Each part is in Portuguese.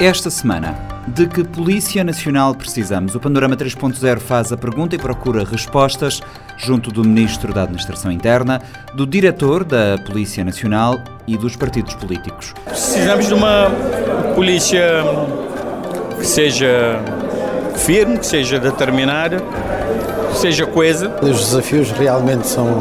Esta semana, de que Polícia Nacional precisamos? O Panorama 3.0 faz a pergunta e procura respostas junto do Ministro da Administração Interna, do Diretor da Polícia Nacional e dos partidos políticos. Precisamos de uma polícia que seja firme, que seja determinada, que seja coesa. Os desafios realmente são,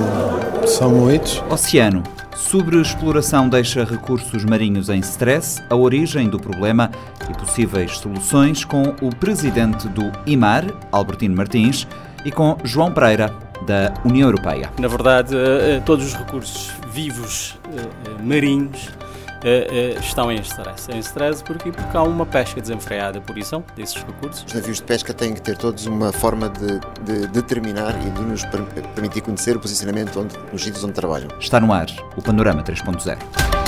são muitos. Oceano. Sobreexploração deixa recursos marinhos em stress, a origem do problema e possíveis soluções com o presidente do IMAR, Albertino Martins, e com João Pereira, da União Europeia. Na verdade, eh, eh, todos os recursos vivos eh, marinhos estão em stress. Em stress porque, porque há uma pesca desenfreada por isso desses recursos. Os navios de pesca têm que ter todos uma forma de, de determinar e de nos permitir conhecer o posicionamento onde, nos sítios onde trabalham. Está no ar o Panorama 3.0.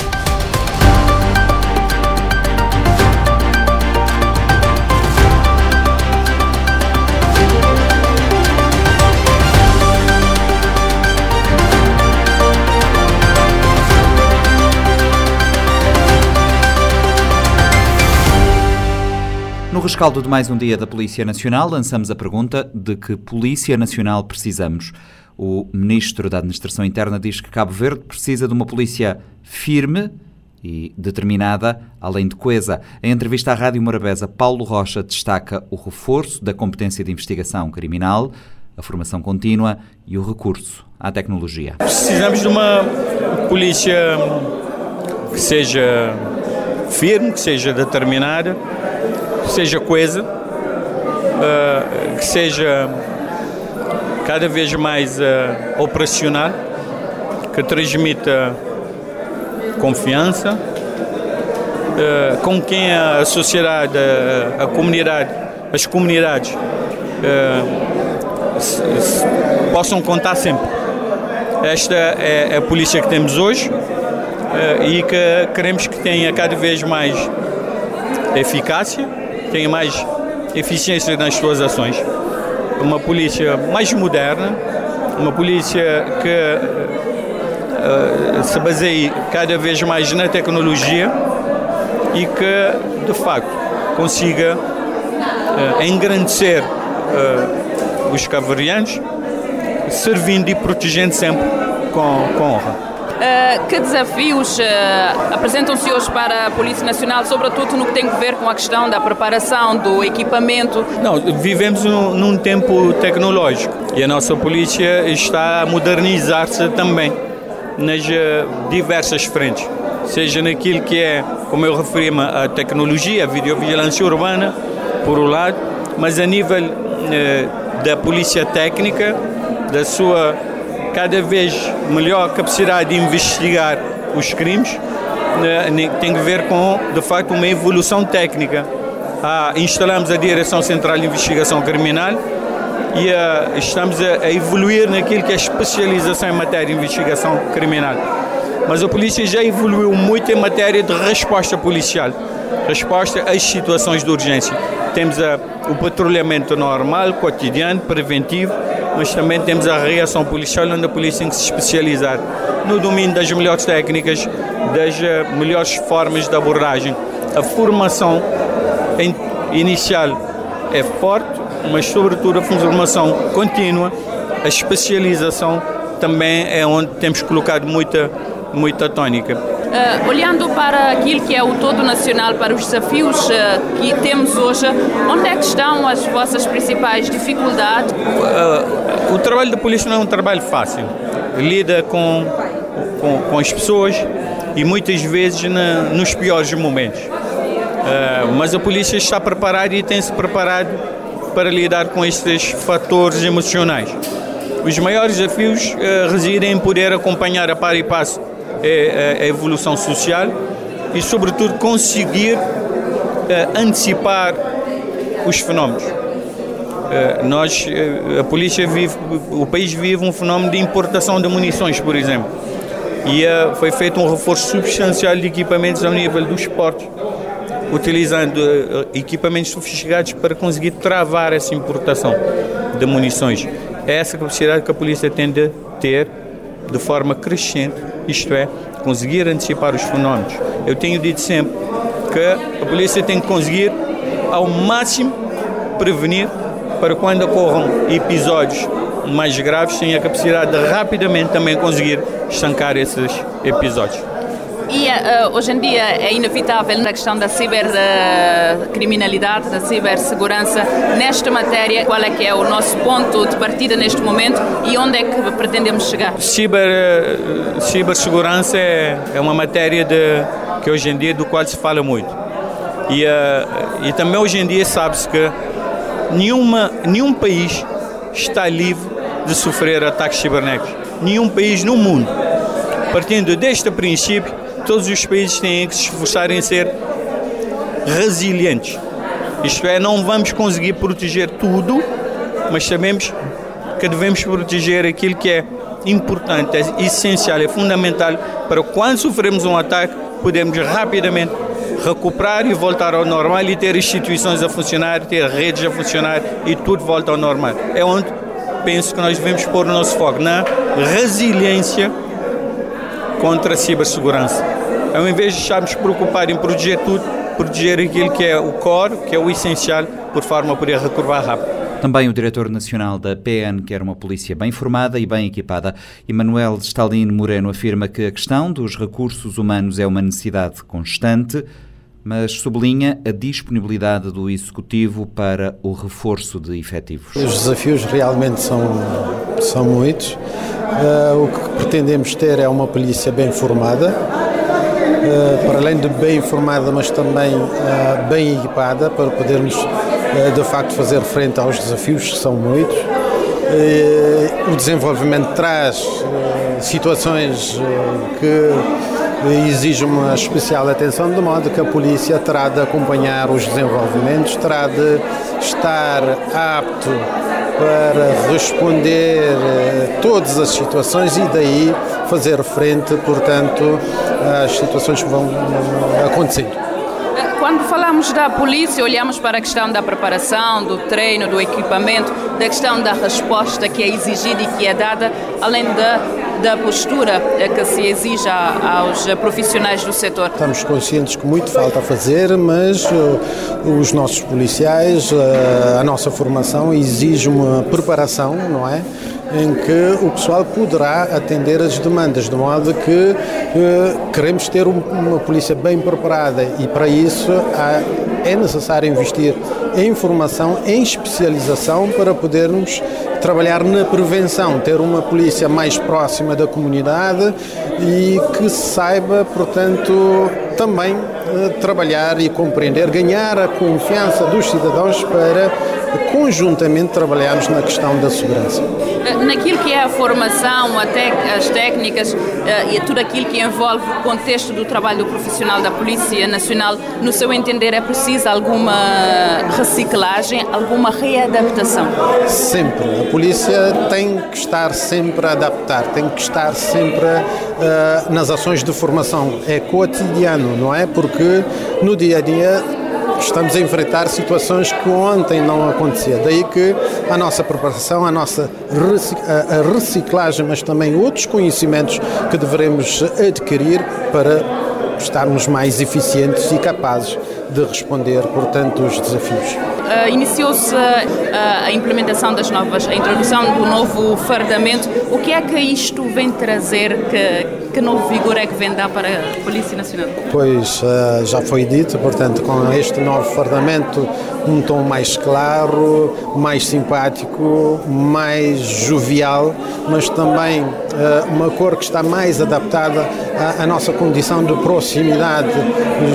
rescaldo de mais um dia da Polícia Nacional, lançamos a pergunta de que Polícia Nacional precisamos. O Ministro da Administração Interna diz que Cabo Verde precisa de uma polícia firme e determinada, além de coesa. Em entrevista à Rádio Morabeza, Paulo Rocha destaca o reforço da competência de investigação criminal, a formação contínua e o recurso à tecnologia. Precisamos de uma polícia que seja firme, que seja determinada seja coesa, uh, que seja cada vez mais uh, operacional, que transmita confiança, uh, com quem a sociedade, a comunidade, as comunidades se, se possam contar sempre. Esta é a polícia que temos hoje e que queremos que tenha cada vez mais eficácia tenha mais eficiência nas suas ações. Uma polícia mais moderna, uma polícia que uh, se baseie cada vez mais na tecnologia e que, de facto, consiga uh, engrandecer uh, os cavarianos, servindo e protegendo sempre com, com honra. Uh, que desafios uh, apresentam-se hoje para a Polícia Nacional, sobretudo no que tem a ver com a questão da preparação, do equipamento? Não, vivemos num, num tempo tecnológico e a nossa polícia está a modernizar-se também nas uh, diversas frentes, seja naquilo que é, como eu referi-me, a tecnologia, a videovigilância urbana, por um lado, mas a nível da polícia técnica, da sua cada vez melhor capacidade de investigar os crimes, né, tem a ver com, de facto, uma evolução técnica. Ah, instalamos a Direção Central de Investigação Criminal e ah, estamos a, a, evoluir naquilo que é especialização em matéria de investigação criminal. Mas a polícia já evoluiu muito em matéria de resposta policial, resposta às situações de urgência. Temos a, o patrulhamento normal, cotidiano, preventivo, mas também temos a reação policial, onde a polícia tem que se especializar no domínio das melhores técnicas, das eh, melhores formas de abordagem. A formação inicial é forte, mas sobretudo a formação contínua, a especialização também é onde temos colocado muita, muita tónica. Uh, olhando para aquilo que é o todo nacional, para os desafios uh, que temos hoje, onde é que estão as vossas principais dificuldades? Uh, o trabalho da polícia não é um trabalho fácil. Lida com, com, com as pessoas e muitas vezes na, nos piores momentos. mas a polícia está preparada e tem-se preparado para lidar com estes fatores emocionais. Os maiores desafios residem em poder acompanhar a par e passo é, é a evolução social e, sobretudo, conseguir é, antecipar os fenómenos. É, nós, a polícia vive, o país vive um fenómeno de importação de munições, por exemplo, e foi feito um reforço substancial de equipamentos ao nível dos portos, utilizando equipamentos sofisticados para conseguir travar essa importação de munições. É essa capacidade que a polícia tende a ter de forma crescente, isto é, conseguir antecipar os fenómenos. Eu tenho dito sempre que a polícia tem que conseguir ao máximo prevenir para quando ocorram episódios mais graves, tenha a capacidade de rapidamente também conseguir estancar esses episódios. E uh, hoje em dia é inevitável na questão da cibercriminalidade, da cibersegurança. Nesta matéria, qual é que é o nosso ponto de partida neste momento e onde é que pretendemos chegar? Ciber, uh, cibersegurança é, é uma matéria de, que hoje em dia do qual se fala muito. E, uh, e também hoje em dia sabe-se que nenhuma, nenhum país está livre de sofrer ataques cibernéticos. Nenhum país no mundo. Partindo deste princípio, todos os países têm que se esforçar em ser resilientes. Isto é, não vamos conseguir proteger tudo, mas sabemos que devemos proteger aquilo que é importante, é essencial, é fundamental para quando sofremos um ataque, podemos rapidamente recuperar e voltar ao normal e ter instituições a funcionar, ter redes a funcionar e tudo volta ao normal. É onde penso que nós devemos pôr o nosso foco na resiliência contra a cibersegurança. Ao invés de estarmos preocupados em proteger tudo, proteger aquilo que é o core, que é o essencial, por forma a poder recurvar rápido. Também o diretor nacional da PN quer uma polícia bem formada e bem equipada. Emanuel Stalin Moreno afirma que a questão dos recursos humanos é uma necessidade constante, mas sublinha a disponibilidade do Executivo para o reforço de efetivos. Os desafios realmente são, são muitos. Uh, o que pretendemos ter é uma polícia bem formada, para além de bem formada, mas também uh, bem equipada, para podermos de facto fazer frente aos desafios que são muitos. O desenvolvimento traz situações que exige uma especial atenção, de modo que a polícia terá de acompanhar os desenvolvimentos, terá de estar apto para responder a todas as situações e daí fazer frente, portanto, às situações que vão acontecendo. Quando falamos da polícia, olhamos para a questão da preparação, do treino, do equipamento, da questão da resposta que é exigida e que é dada, além da, da postura que se exige aos profissionais do setor. Estamos conscientes que muito falta a fazer, mas uh, os nossos policiais, uh, a nossa formação exige uma preparação, não é? em que o pessoal poderá atender as demandas, de modo que eh, queremos ter um, uma polícia bem preparada e para isso há, é necessário investir em formação, em especialização para podermos trabalhar na prevenção, ter uma polícia mais próxima da comunidade e que saiba, portanto, também eh, trabalhar e compreender, ganhar a confiança dos cidadãos para conjuntamente trabalharmos na questão da segurança. Eh, naquilo que é a formação, até as técnicas eh, e tudo aquilo que envolve o contexto do trabalho do profissional da Polícia Nacional, no seu entender, é preciso alguma reciclagem, alguma readaptação? Sempre. A polícia tem que estar sempre a adaptar, tem que estar sempre uh, nas ações de formação. É cotidiano, não é? Porque no dia a dia estamos a enfrentar situações que ontem não acontecia. Daí que a nossa preparação, a nossa reciclagem, mas também outros conhecimentos que devemos adquirir para estarmos mais eficientes e capazes de responder, portanto, os desafios. Uh, Iniciou-se a implementação das novas, a introdução do novo fardamento. O que é que isto vem trazer? Que, que novo vigor é que vem dar para a Polícia Nacional? Pois, uh, já foi dito, portanto, com este novo fardamento, um tom mais claro, mais simpático, mais jovial, mas também uma cor que está mais adaptada à, à nossa condição de proximidade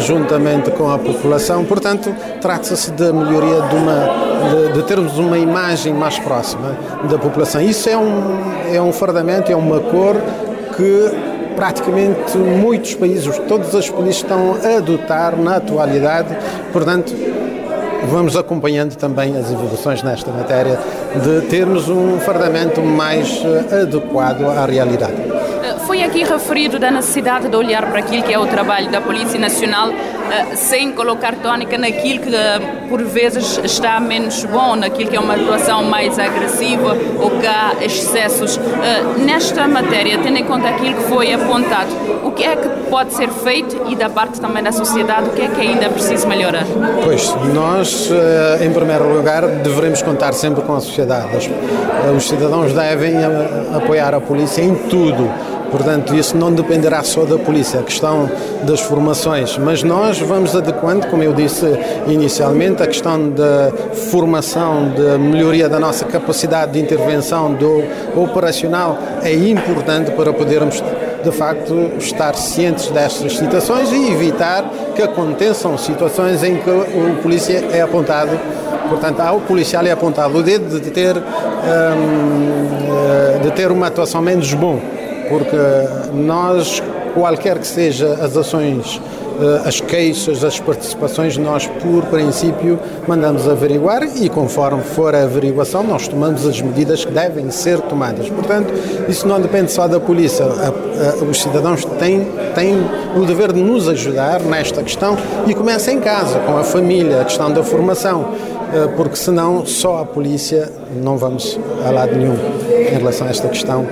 juntamente com a população. Portanto, trata-se da melhoria de, uma, de, de, termos uma imagem mais próxima da população. Isso é um, é um fardamento, é uma cor que praticamente muitos países, todas as polícias estão a adotar na atualidade. Portanto, vamos acompanhando também as evoluções nesta matéria de termos um fardamento mais adequado à realidade foi aqui referido da necessidade de olhar para aquilo que é o trabalho da Polícia Nacional uh, sem colocar tónica naquilo que uh, por vezes está menos bom, naquilo que é uma atuação mais agressiva ou que há excessos. nesta matéria, tendo em conta aquilo que foi apontado, o que é que pode ser feito e da parte também da sociedade, o que é que ainda é preciso melhorar? Pois, nós, em primeiro lugar, devemos contar sempre com a sociedade. Os cidadãos devem apoiar a polícia em tudo Portanto, isso não dependerá só da polícia, a questão das formações, mas nós vamos adequando, como eu disse inicialmente, a questão da formação, da melhoria da nossa capacidade de intervenção do operacional é importante para podermos de facto estar cientes destas situações e evitar que aconteçam situações em que o polícia é apontado Portanto, ao policial é apontado o dedo de ter, hum, de ter uma atuação menos bom porque nós, qualquer que seja as ações, eh, as queixas, as participações, nós, por princípio, mandamos averiguar e, conforme for a averiguação, nós tomamos as medidas que devem ser tomadas. Portanto, isso não depende só da polícia. os cidadãos têm, têm o dever de nos ajudar nesta questão e começa em casa, com a família, a questão da formação porque senão só a polícia não vamos a lado nenhum em relação a esta questão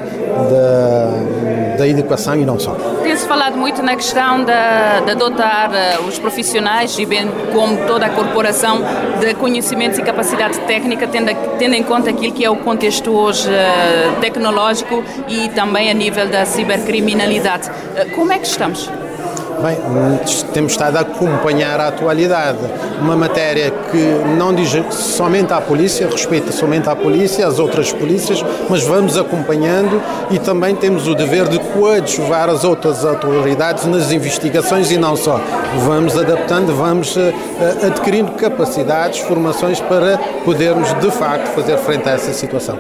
da, da educação e não só. Tem-se falado muito na questão de, de dotar uh, os profissionais e bem como toda a corporação de conhecimentos e capacidade técnica, tendo, tendo em conta aquilo que é o contexto hoje uh, tecnológico e também a nível da cibercriminalidade. Como é que estamos? Bem, temos estado a acompanhar a atualidade. Uma matéria que não diz somente à polícia, respeita somente à polícia, às outras polícias, mas vamos acompanhando e também temos o dever de coadjuvar as outras autoridades nas investigações e não só. Vamos adaptando, vamos uh, adquirindo capacidades, formações para podermos de facto fazer frente a essa situação.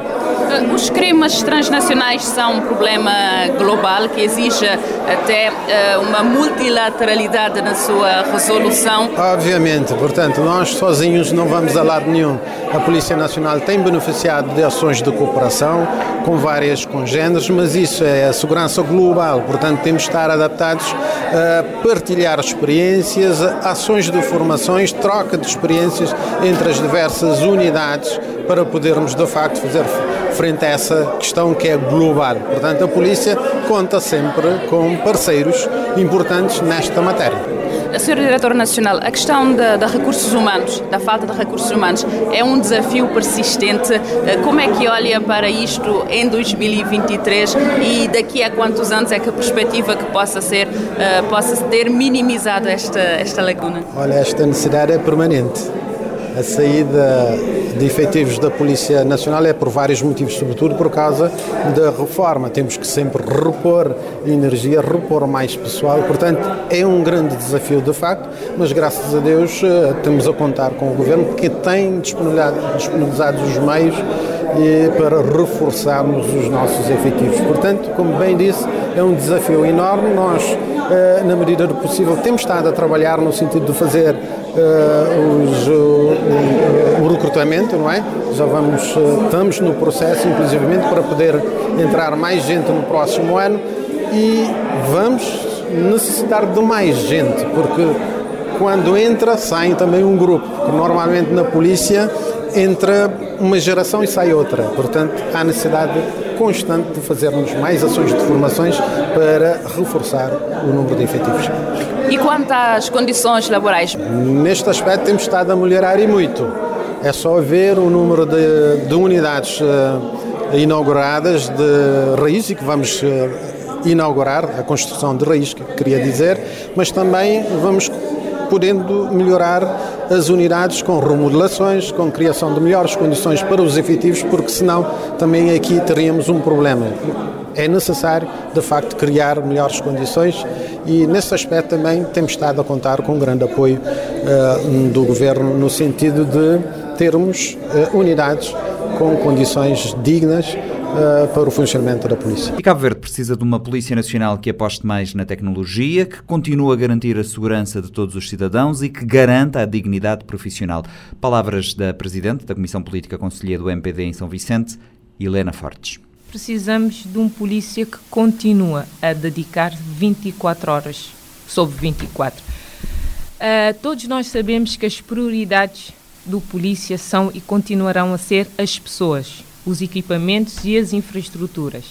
Eh, os crimes transnacionais são um problema global que exige até uh, uma multilateralidade na sua resolução. Obviamente, portanto, nós sozinhos não vamos a lado nenhum. A Polícia Nacional tem beneficiado de ações de cooperação com várias congêneres, mas isso é a segurança global, portanto, temos de estar adaptados a partilhar experiências, ações de formações, troca de experiências entre as diversas unidades para podermos de facto fazer frente a essa questão que é global. Portanto, a polícia conta sempre com parceiros importantes nesta matéria. Sr. Diretor Nacional, a questão de, recursos humanos, da falta de recursos humanos, é um desafio persistente. Eh, como é que olha para isto em 2023 e daqui a quantos anos é que a perspectiva que possa ser, uh, possa ter minimizado esta, esta lacuna? Olha, esta necessidade é permanente a saída de efetivos da Polícia Nacional é por vários motivos, sobretudo por causa da reforma. Temos que sempre repor energia, repor mais pessoal, portanto é um grande desafio de facto, mas graças a Deus eh, temos a contar com o Governo que tem disponibilizado os meios para reforçarmos os nossos efetivos. Portanto, como bem disse, é um desafio enorme. Nós, eh, na medida do possível, temos estado a trabalhar no sentido de fazer uh, os, o, o, recrutamento, não é? Já vamos, uh, estamos no processo, inclusivamente, para poder entrar mais gente no próximo ano e vamos necessitar de mais gente, porque quando entra, sai também um grupo, que normalmente na polícia entra uma geração e sai outra. Portanto, há necessidade constante de fazermos mais ações de formações para reforçar o número de efetivos. E quanto às condições laborais? Neste aspecto temos estado a melhorar e muito. É só ver o número de, de unidades uh, inauguradas de raiz e que vamos uh, inaugurar a construção de raiz, que queria dizer, mas também vamos podendo melhorar as unidades com remodelações, com criação de melhores condições para os efetivos, porque senão também aqui teríamos um problema. É necessário, de facto, criar melhores condições e nesse aspecto também temos estado a contar com um grande apoio uh, do Governo no sentido de termos uh, unidades com condições dignas uh, para o funcionamento da polícia. E Cabo Verde precisa de uma Polícia Nacional que aposte mais na tecnologia, que continue a garantir a segurança de todos os cidadãos e que garanta a dignidade profissional. Palavras da Presidente da Comissão Política Conselheira do MPD em São Vicente, Helena Fortes. precisamos de um polícia que continua a dedicar 24 horas sobre 24. Uh, todos nós sabemos que as prioridades do polícia são e continuarão a ser as pessoas, os equipamentos e as infraestruturas.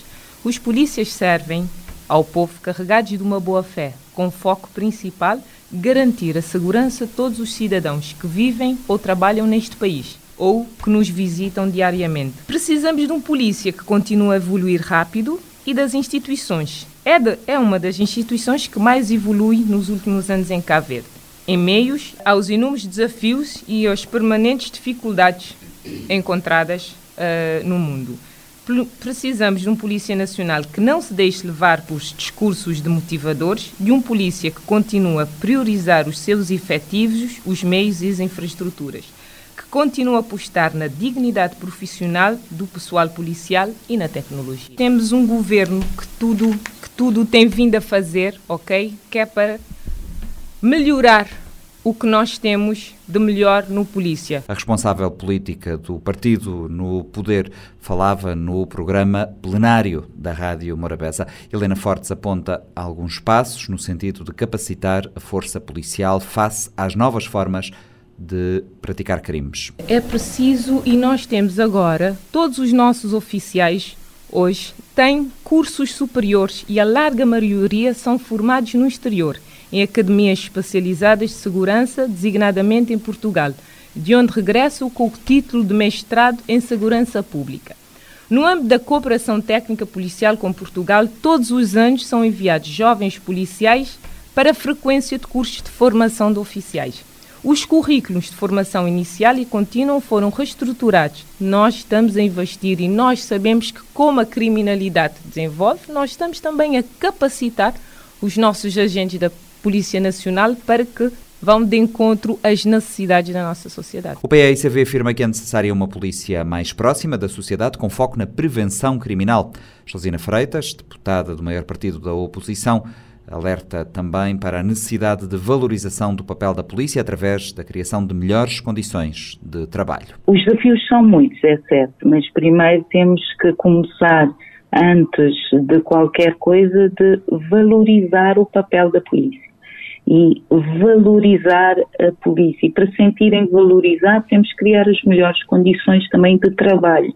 Os polícias servem ao povo carregados de uma boa fé, com foco principal garantir a segurança de todos os cidadãos que vivem ou trabalham neste país ou que nos visitam diariamente. Precisamos de um polícia que continue a evoluir rápido e das instituições. De, é uma das instituições que mais evolui nos últimos anos em Cabo Verde, em meios aos inúmeros desafios e às permanentes dificuldades encontradas uh, no mundo. Precisamos de um Polícia Nacional que não se deixe levar por discursos demotivadores, de um polícia que continue a priorizar os seus efetivos, os meios e as infraestruturas continua a apostar na dignidade profissional do pessoal policial e na tecnologia. Temos um governo que tudo, que tudo tem vindo a fazer, ok? Que é para melhorar o que nós temos de melhor no polícia. A responsável política do partido no poder falava no programa plenário da Rádio Morabeza. Helena Fortes aponta alguns passos no sentido de capacitar a força policial face às novas formas de praticar crimes. É preciso, e nós temos agora, todos os nossos oficiais hoje têm cursos superiores e a larga maioria são formados no exterior, em academias especializadas de segurança, designadamente em Portugal, de onde regressam com o título de mestrado em segurança pública. No âmbito da cooperação técnica policial com Portugal, todos os anos são enviados jovens policiais para a frequência de cursos de formação de oficiais. Os currículos de formação inicial e contínua foram reestruturados. Nós estamos a investir e nós sabemos que, como a criminalidade desenvolve, nós estamos também a capacitar os nossos agentes da Polícia Nacional para que vão de encontro às necessidades da nossa sociedade. O PAICV afirma que é necessária uma polícia mais próxima da sociedade, com foco na prevenção criminal. Josina Freitas, deputada do maior partido da oposição, alerta também para a necessidade de valorização do papel da polícia através da criação de melhores condições de trabalho. Os desafios são muitos, é certo, mas primeiro temos que começar, antes de qualquer coisa, de valorizar o papel da polícia. E valorizar a polícia. E para sentirem valorizar, temos que criar as melhores condições também de trabalho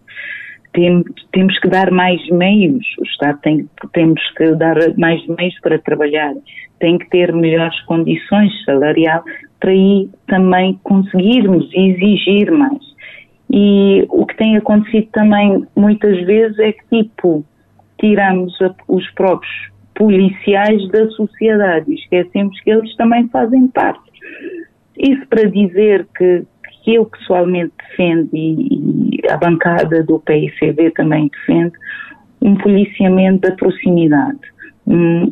tem, temos que dar mais meios, o Estado tem, temos que dar mais meios para trabalhar, tem que ter melhores condições salarial para aí também conseguirmos exigir mais. E o que tem acontecido também muitas vezes é que, tipo, tiramos a, os próprios policiais da sociedade esquecemos que eles também fazem parte. Isso para dizer que, que eu pessoalmente defendo e, e a bancada do PICB também defende, um policiamento da proximidade, um,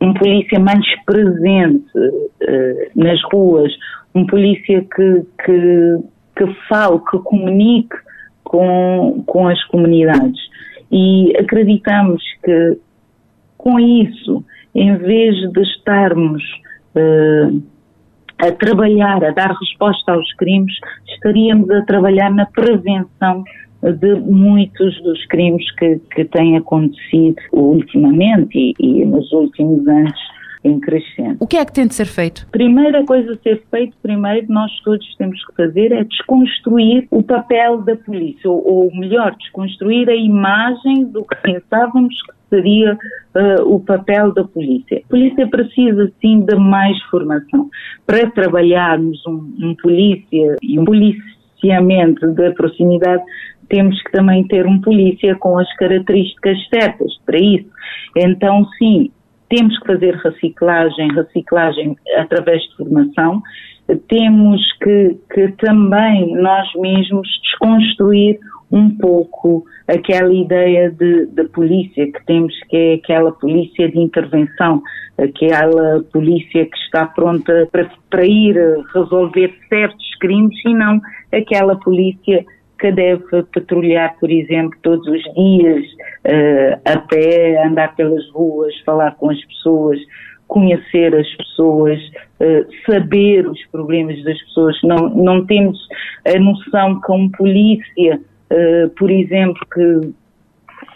um polícia mais presente uh, nas ruas, um polícia que, que, que fale, que comunique com, com as comunidades. E acreditamos que com isso, em vez de estarmos uh, a trabalhar, a dar resposta aos crimes, estaríamos a trabalhar na prevenção de muitos dos crimes que, que têm acontecido ultimamente e, e nos últimos anos em crescendo. O que é que tem de ser feito? Primeira coisa a ser feito, primeiro nós todos temos que fazer é desconstruir o papel da polícia, ou, ou melhor, desconstruir a imagem do que pensávamos que seria uh, o papel da polícia. A polícia precisa sim de mais formação. Para trabalharmos um, um polícia e um policiamento da proximidade, temos que também ter um polícia com as características certas para isso. Então, sim, temos que fazer reciclagem, reciclagem através de formação, temos que, que também nós mesmos desconstruir um pouco aquela ideia de, de, polícia que temos, que é aquela polícia de intervenção, aquela polícia que está pronta para, para ir resolver certos crimes e não aquela polícia que deve patrulhar, por exemplo, todos os dias uh, a pé, andar pelas ruas, falar com as pessoas, conhecer as pessoas, uh, saber os problemas das pessoas. Não, não temos a noção que um polícia, uh, por exemplo, que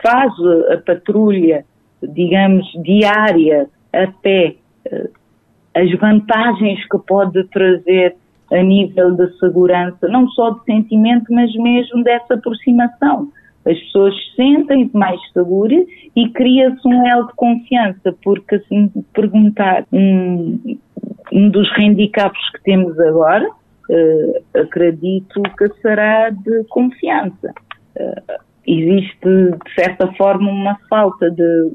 faz a patrulha, digamos, diária a pé, as vantagens que pode trazer a nível de segurança, não só de sentimento, mas mesmo dessa aproximação. As pessoas sentem-se mais seguras e cria-se um elo de confiança, porque se me perguntar um, um dos handicaps que temos agora, uh, acredito que será de confiança. Uh, existe, de certa forma, uma falta de,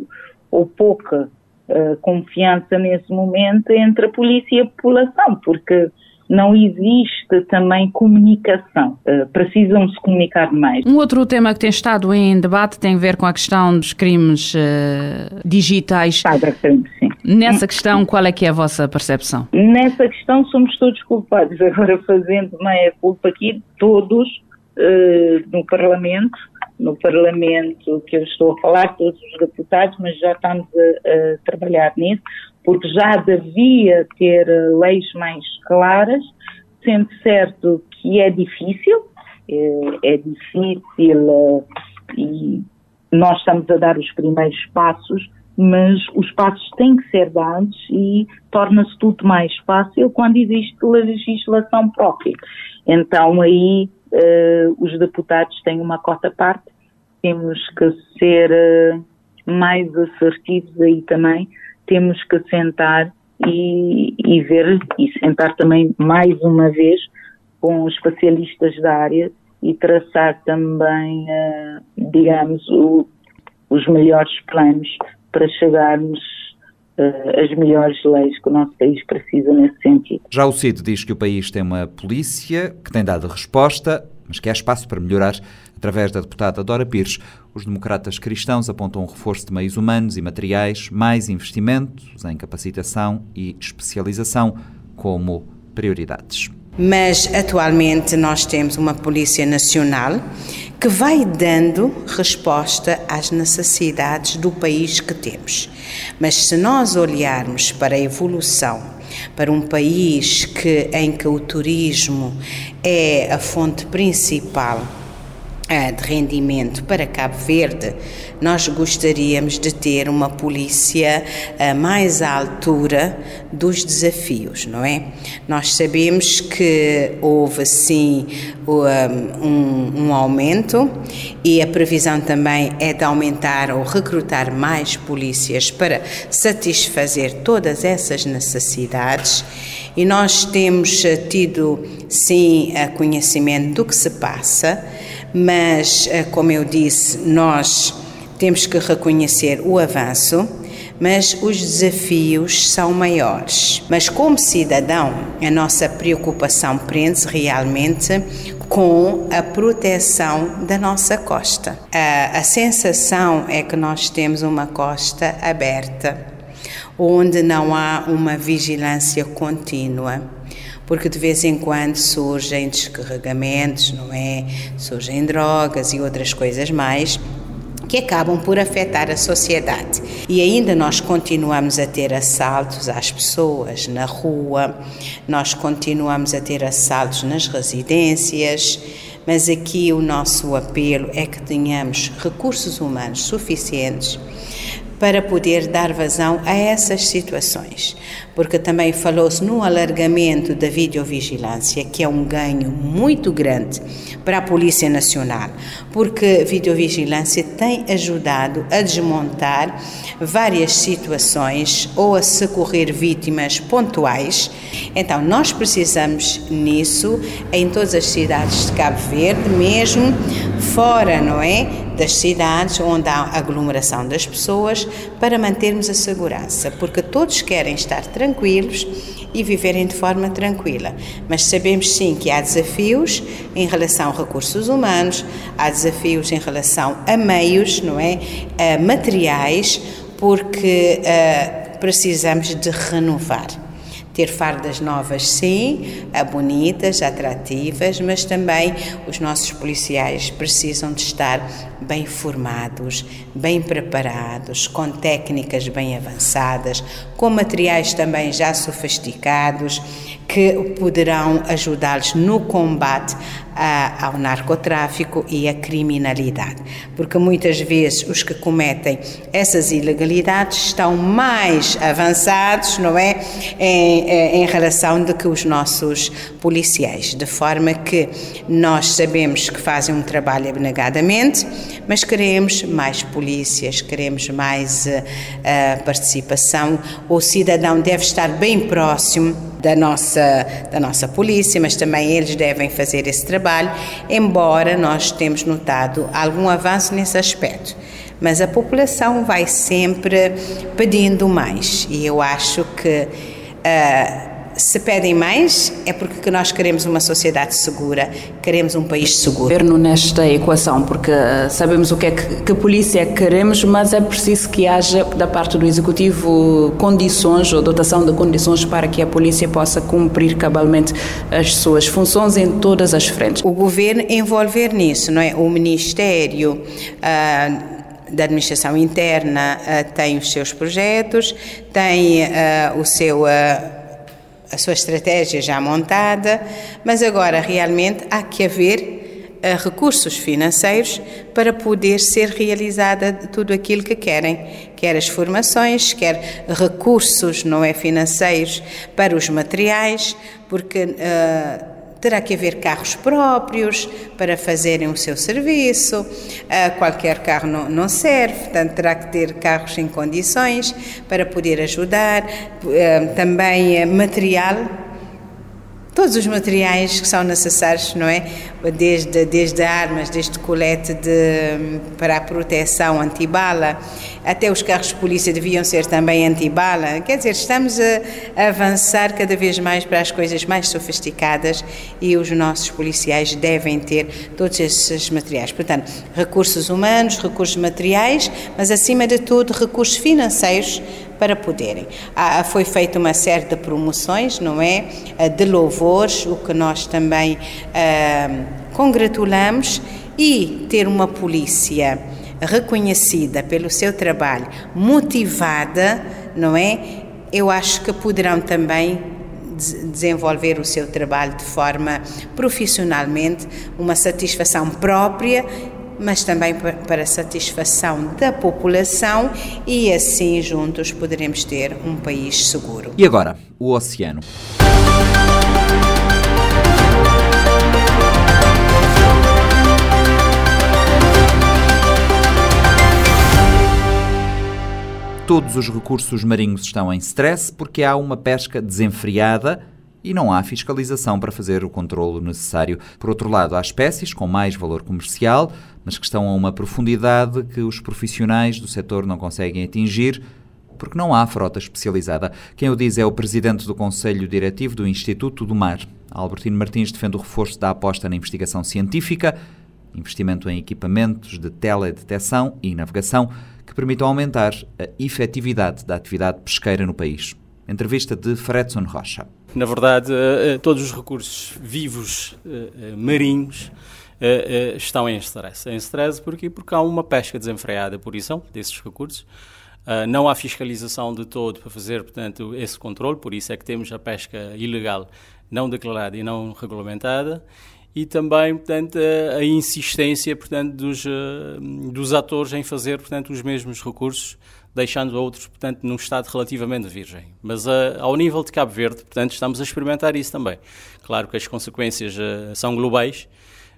ou pouca uh, confiança nesse momento entre a polícia e a população, porque não existe também comunicação. Uh, precisam se comunicar mais. Um outro tema que tem estado em debate tem a ver com a questão dos crimes uh, digitais. Cybercrime, sim. Nessa questão, qual é que é a vossa percepção? Nessa questão somos todos culpados. Agora fazendo meia culpa aqui, todos uh, no Parlamento, no Parlamento que eu estou a falar, todos os deputados, mas já estamos a, a trabalhar nisso, porque já devia ter eh, leis mais claras, sendo certo que é difícil, é, é difícil eh, e nós estamos a dar os primeiros passos, mas os passos têm que ser dados e torna-se tudo mais fácil quando existe legislação própria. Então aí uh, os deputados têm uma cota parte, temos que ser uh, mais assertivos aí também temos que sentar e, e ver e sentar também mais uma vez com os especialistas da área e traçar também, uh, digamos, o, os melhores planos para chegarmos às melhores leis que o nosso país precisa nesse sentido. Já o CID diz que o país tem uma polícia que tem dado resposta, mas que há espaço para melhorar Através da deputada Dora Pires, os democratas cristãos apontam um reforço de meios humanos e materiais, mais investimentos em capacitação e especialização como prioridades. Mas atualmente nós temos uma Polícia Nacional que vai dando resposta às necessidades do país que temos. Mas se nós olharmos para a evolução para um país que, em que o turismo é a fonte principal de rendimento para Cabo Verde, nós gostaríamos de ter uma polícia mais à altura dos desafios, não é? Nós sabemos que houve sim um, um aumento e a previsão também é de aumentar ou recrutar mais polícias para satisfazer todas essas necessidades e nós temos tido sim conhecimento do que se passa mas, eh, como eu disse, nós temos que reconhecer o avanço, mas os desafios são maiores. Mas, como cidadão, a nossa preocupação prende-se realmente com a proteção da nossa costa. A, a sensação é que nós temos uma costa aberta, onde não há uma vigilância contínua porque de vez em quando surgem descarregamentos, não é? Surgem drogas e outras coisas mais que acabam por afetar a sociedade. E ainda nós continuamos a ter assaltos às pessoas na rua, nós continuamos a ter assaltos nas residências, mas aqui o nosso apelo é que tenhamos recursos humanos suficientes para poder dar vazão a essas situações, porque também falou-se no alargamento da videovigilância, que é um ganho muito grande para a Polícia Nacional, porque a videovigilância tem ajudado a desmontar várias situações ou a socorrer vítimas pontuais. Então, nós precisamos nisso em todas as cidades de Cabo Verde, mesmo fora, não é? das cidades onde há aglomeração das pessoas para mantermos a segurança, porque todos querem estar e viverem de forma tranquila. Mas sabemos sim que há desafios em relação a recursos humanos, há desafios em relação a meios, não é? A materiais, porque uh, precisamos de renovar. Ter fardas novas, sim, bonitas, atrativas, mas também os nossos policiais precisam de estar bem formados, bem preparados, com técnicas bem avançadas, com materiais também já sofisticados que poderão ajudá-los no combate a, ao narcotráfico e à criminalidade, porque muitas vezes os que cometem essas ilegalidades estão mais avançados, não é, em, em relação do que os nossos policiais, de forma que nós sabemos que fazem um trabalho abnegadamente, mas queremos mais polícias, queremos mais uh, participação. O cidadão deve estar bem próximo da nossa, da nossa polícia, mas também eles devem fazer esse trabalho, embora nós temos notado algum avanço nesse aspecto. Mas a população vai sempre pedindo mais e eu acho que uh, se pedem mais, é porque nós queremos uma sociedade segura, queremos um país seguro. Governo nesta equação, porque eh, sabemos o que é que, que polícia queremos, mas é preciso que haja da parte do Executivo condições ou dotação de condições para que a polícia possa cumprir cabalmente as suas funções em todas as frentes. O governo envolver nisso, não é? O Ministério. Ah, da administração interna uh, tem os seus projetos, tem uh, o seu a sua estratégia já montada, mas agora realmente há que haver uh, recursos financeiros para poder ser realizada tudo aquilo que querem, quer as formações, quer recursos não é financeiros para os materiais, porque uh, terá que haver carros próprios para fazerem o seu serviço, uh, qualquer carro não, serve, portanto terá que ter carros em condições para poder ajudar, uh, também uh, material todos os materiais que são necessários, não é? Desde, desde armas, desde colete de, para a proteção antibala, até os carros de polícia deviam ser também antibala. Quer dizer, estamos a, a avançar cada vez mais para as coisas mais sofisticadas e os nossos policiais devem ter todos esses materiais. Portanto, recursos humanos, recursos materiais, mas acima de tudo, recursos financeiros para poderem. Ah, foi feita uma série de promoções, não é? Ah, de louvores, o que nós também ah, congratulamos, e ter uma polícia reconhecida pelo seu trabalho, motivada, não é? Eu acho que poderão também desenvolver o seu trabalho de forma profissionalmente, uma satisfação própria mas também para satisfação da população e assim juntos poderemos ter um país seguro. E agora, o oceano. Todos os recursos marinhos estão em stress porque há uma pesca desenfreada e não há fiscalização para fazer o controlo necessário. Por outro lado, há espécies com mais valor comercial, mas que estão a uma profundidade que os profissionais do setor não conseguem atingir porque não há frota especializada. Quem o diz é o presidente do Conselho Diretivo do Instituto do Mar. Albertino Martins defende o reforço da aposta na investigação científica, investimento em equipamentos de teledetecção e navegação que permitam aumentar a efetividade da atividade pesqueira no país. Entrevista de Fredson Rocha. Na verdade, eh, eh, todos os recursos vivos eh, marinhos estão em stress. Em stress porque, porque há uma pesca desenfreada por isso desses recursos. não há fiscalização de todo para fazer, portanto, esse controle, por isso é que temos a pesca ilegal não declarada e não regulamentada e também, portanto, a, insistência, portanto, dos, dos atores em fazer, portanto, os mesmos recursos deixando outros, portanto, num estado relativamente virgem. Mas uh, ao nível de Cabo Verde, portanto, estamos a experimentar isso também. Claro que as consequências uh, são globais,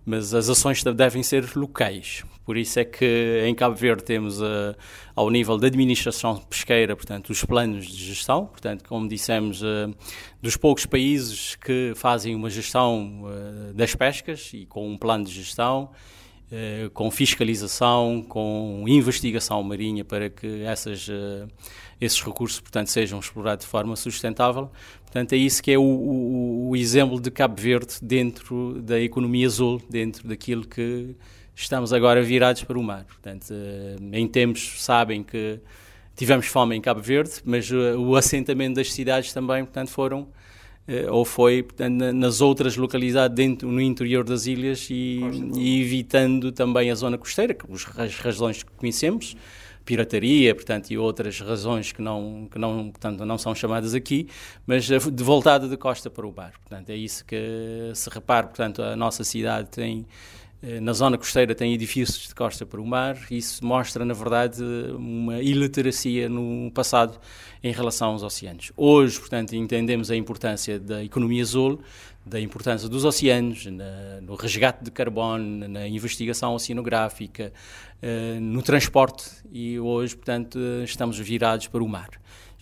mas as ações devem ser locais. Por isso é que em Cabo Verde temos, uh, ao nível da administração pesqueira, portanto, os planos de gestão, portanto, como dissemos, uh, dos poucos países que fazem uma gestão uh, das pescas e com um plano de gestão eh, com fiscalização, com investigação marinha para que essas, uh, esses recursos, portanto, sejam explorados de forma sustentável. Portanto, é isso que é o, o, o, exemplo de Cabo Verde dentro da economia azul, dentro daquilo que estamos agora virados para o mar. Portanto, uh, em tempos sabem que tivemos fome em Cabo Verde, mas o assentamento das cidades também, portanto, foram eh, ou foi nas outras localidades dentro, no interior das ilhas e, e, evitando também a zona costeira, as razões que conhecemos, pirataria, portanto, e outras razões que não, que não, portanto, não são chamadas aqui, mas de voltada de costa para o mar. Portanto, é isso que se repara, portanto, a nossa cidade tem eh, na zona costeira tem edifícios de costa para o mar, isso mostra, na verdade, uma iliteracia no passado em relação aos oceanos. Hoje, portanto, entendemos a importância da economia azul, da importância dos oceanos, na, no resgate de carbono, na investigação oceanográfica, uh, no transporte e hoje, portanto, estamos virados para o mar.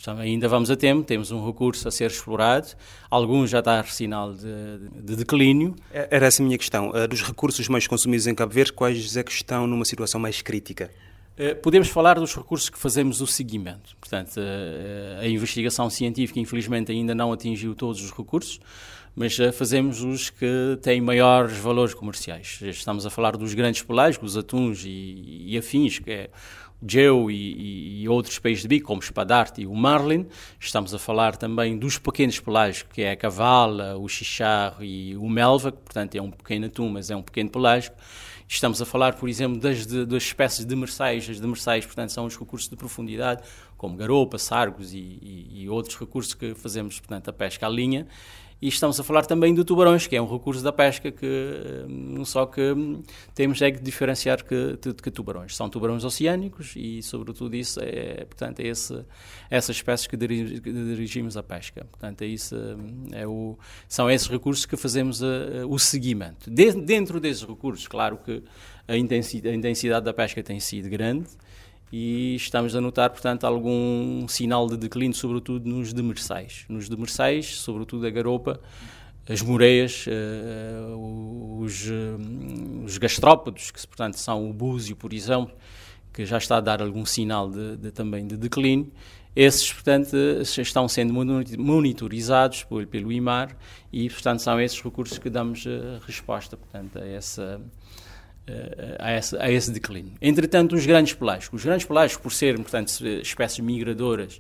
Ainda vamos a tempo, temos um recurso a ser explorado, alguns já está sinal de, de, declínio. Era essa a minha questão. Uh, dos recursos mais consumidos em Cabo Verde, quais é que estão numa situação mais crítica? Uh, podemos falar dos recursos que fazemos o seguimento. Portanto, uh, a investigação científica, infelizmente, ainda não atingiu todos os recursos, mas fazemos os que têm maiores valores comerciais. Estamos a falar dos grandes pelágicos, atuns e, e afins, que é Geo e, e, outros peixes de bico, como o espadarte e o marlin. Estamos a falar também dos pequenos pelágicos, que é a cavala, o chicharro e o melva, que portanto é um pequeno atum, mas é um pequeno pelágico. Estamos a falar, por exemplo, das, das espécies de demersais. As demersais, portanto, são os recursos de profundidade, como garopa, sargos e, e, e outros recursos que fazemos, portanto, a pesca à linha. E estamos a falar também de tubarões, que é um recurso da pesca que não só que temos é que diferenciar que, que tubarões. São tubarões oceânicos e, sobretudo, isso é, portanto, é esse, essas espécies que, que dirigimos a pesca. Portanto, é isso, é o, são esses recursos que fazemos a, a, o seguimento. De, dentro desses recursos, claro que a intensidade, a intensidade da pesca tem sido grande, e estamos a notar, portanto, algum sinal de declínio, sobretudo nos demersais. Nos demersais, sobretudo a garopa, as moreias, uh, os, uh, os gastrópodos, que portanto são o búzio, por exemplo, que já está a dar algum sinal de, de, também de declínio. Esses, portanto, estão sendo monitorizados pelo, IMAR e, portanto, são esses recursos que damos resposta, portanto, a essa a esse, a esse declínio. Entretanto, os grandes pelágicos. Os grandes pelágicos, por serem, portanto, espécies migradoras,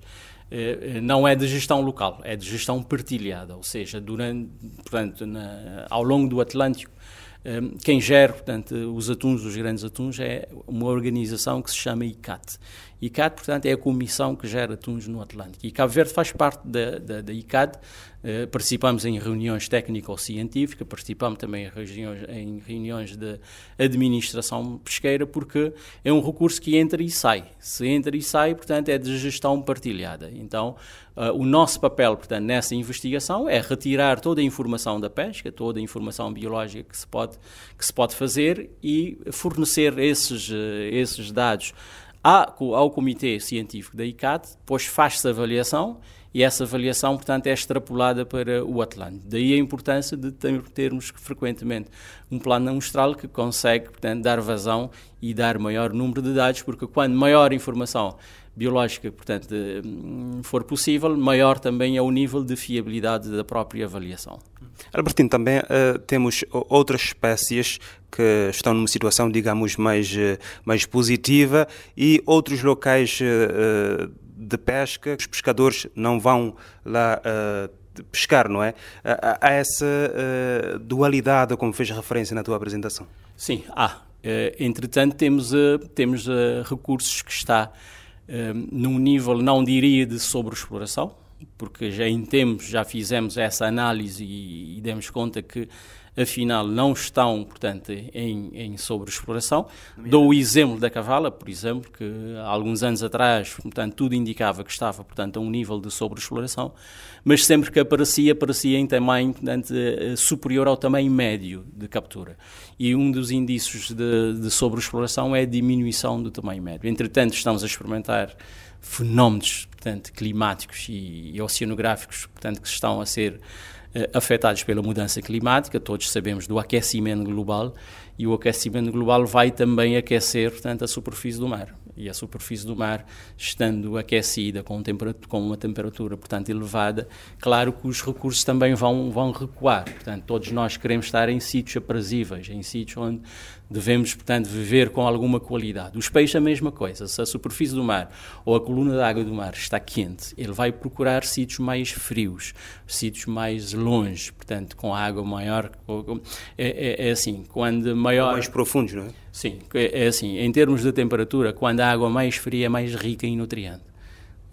eh, não é de gestão local, é de gestão partilhada, ou seja, durante, portanto, na, ao longo do Atlântico, eh, quem gera, portanto, os atuns, os grandes atuns, é uma organização que se chama ICAT. ICAT, portanto, é a comissão que gera atuns no Atlântico. E Cabo Verde faz parte da, da, da ICAT, eh, participamos em reuniões técnico-científicas, participamos também em reuniões, em reuniões de administração pesqueira, porque é um recurso que entra e sai. Se entra e sai, portanto, é de gestão partilhada. Então, uh, o nosso papel, portanto, nessa investigação é retirar toda a informação da pesca, toda a informação biológica que se pode, que se pode fazer e fornecer esses, uh, esses dados ao Comitê Científico da ICAT, depois faz-se a avaliação e essa avaliação, portanto, é extrapolada para o Atlântico. Daí a importância de termos frequentemente um plano amostral que consegue, portanto, dar vazão e dar maior número de dados, porque quando maior informação biológica, portanto, hum, for possível, maior também é o nível de fiabilidade da própria avaliação. Albertino, também uh, temos outras espécies que estão numa situação, digamos, mais, uh, mais positiva e outros locais uh, de pesca, os pescadores não vão lá uh, pescar, não é? Há essa dualidade, como fez referência na tua apresentação. Sim, há. Entretanto, temos, temos recursos que está num nível, não diria de sobreexploração, porque já em tempos já fizemos essa análise e, e demos conta que afinal não estão, portanto, em, em sobreexploração. Dou o exemplo da cavala, por exemplo, que há alguns anos atrás, portanto, tudo indicava que estava, portanto, a um nível de sobreexploração, mas sempre que aparecia, aparecia em tamanho, portanto, eh, superior ao tamanho médio de captura. E um dos indícios de, de sobreexploração é a diminuição do tamanho médio. Entretanto, estamos a experimentar fenómenos, portanto, climáticos e, e oceanográficos, portanto, que estão a ser eh, afetados pela mudança climática, todos sabemos do aquecimento global, e o aquecimento global vai também aquecer, portanto, a superfície do mar. E a superfície do mar, estando aquecida com, com uma temperatura, portanto, elevada, claro que os recursos também vão, vão recuar. Portanto, todos nós queremos estar em sítios aprazíveis, em sítios onde devemos, portanto, viver com alguma qualidade. Os peixes, a mesma coisa. Se a superfície do mar ou a coluna de água do mar está quente, ele vai procurar sítios mais frios, sítios mais longe, portanto, com água maior. É, é, é assim, quando maior. Mais profundos, não é? Sim, é, é assim, em termos de temperatura, quando a água mais fria é mais rica em nutrientes.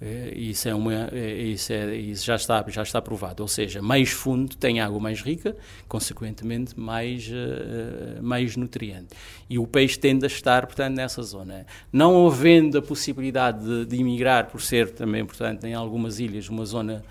É, isso, é uma, é, isso, é, isso já, está, já está provado. Ou seja, mais fundo tem água mais rica, consequentemente mais, uh, mais nutriente. E o peixe tende a estar, portanto, nessa zona. Não havendo a possibilidade de, de emigrar, por ser também, portanto, em algumas ilhas, uma zona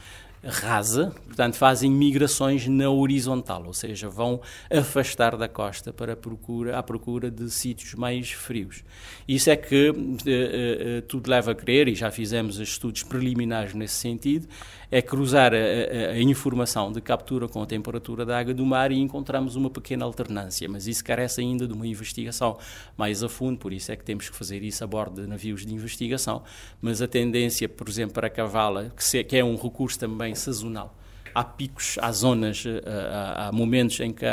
rasa, portanto fazem migrações na horizontal, ou seja, vão afastar da costa para procura, à procura de sítios mais frios. Isso é que uh, uh, tudo leva a crer, e já fizemos estudos preliminares nesse sentido, é cruzar a, a, informação de captura com a temperatura da água do mar e encontramos uma pequena alternância, mas isso carece ainda de uma investigação mais a fundo, por isso é que temos que fazer isso a bordo de navios de investigação. Mas a tendência, por exemplo, para a cavala, que, se, que é um recurso também sazonal, há picos, há zonas, eh, há, há momentos em que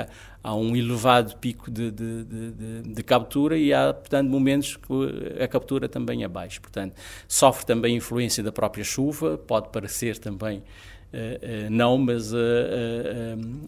há, um elevado pico de, de, de, de, captura e há, portanto, momentos que a captura também é baixa. Portanto, sofre também influência da própria chuva, pode parecer também não, mas uh,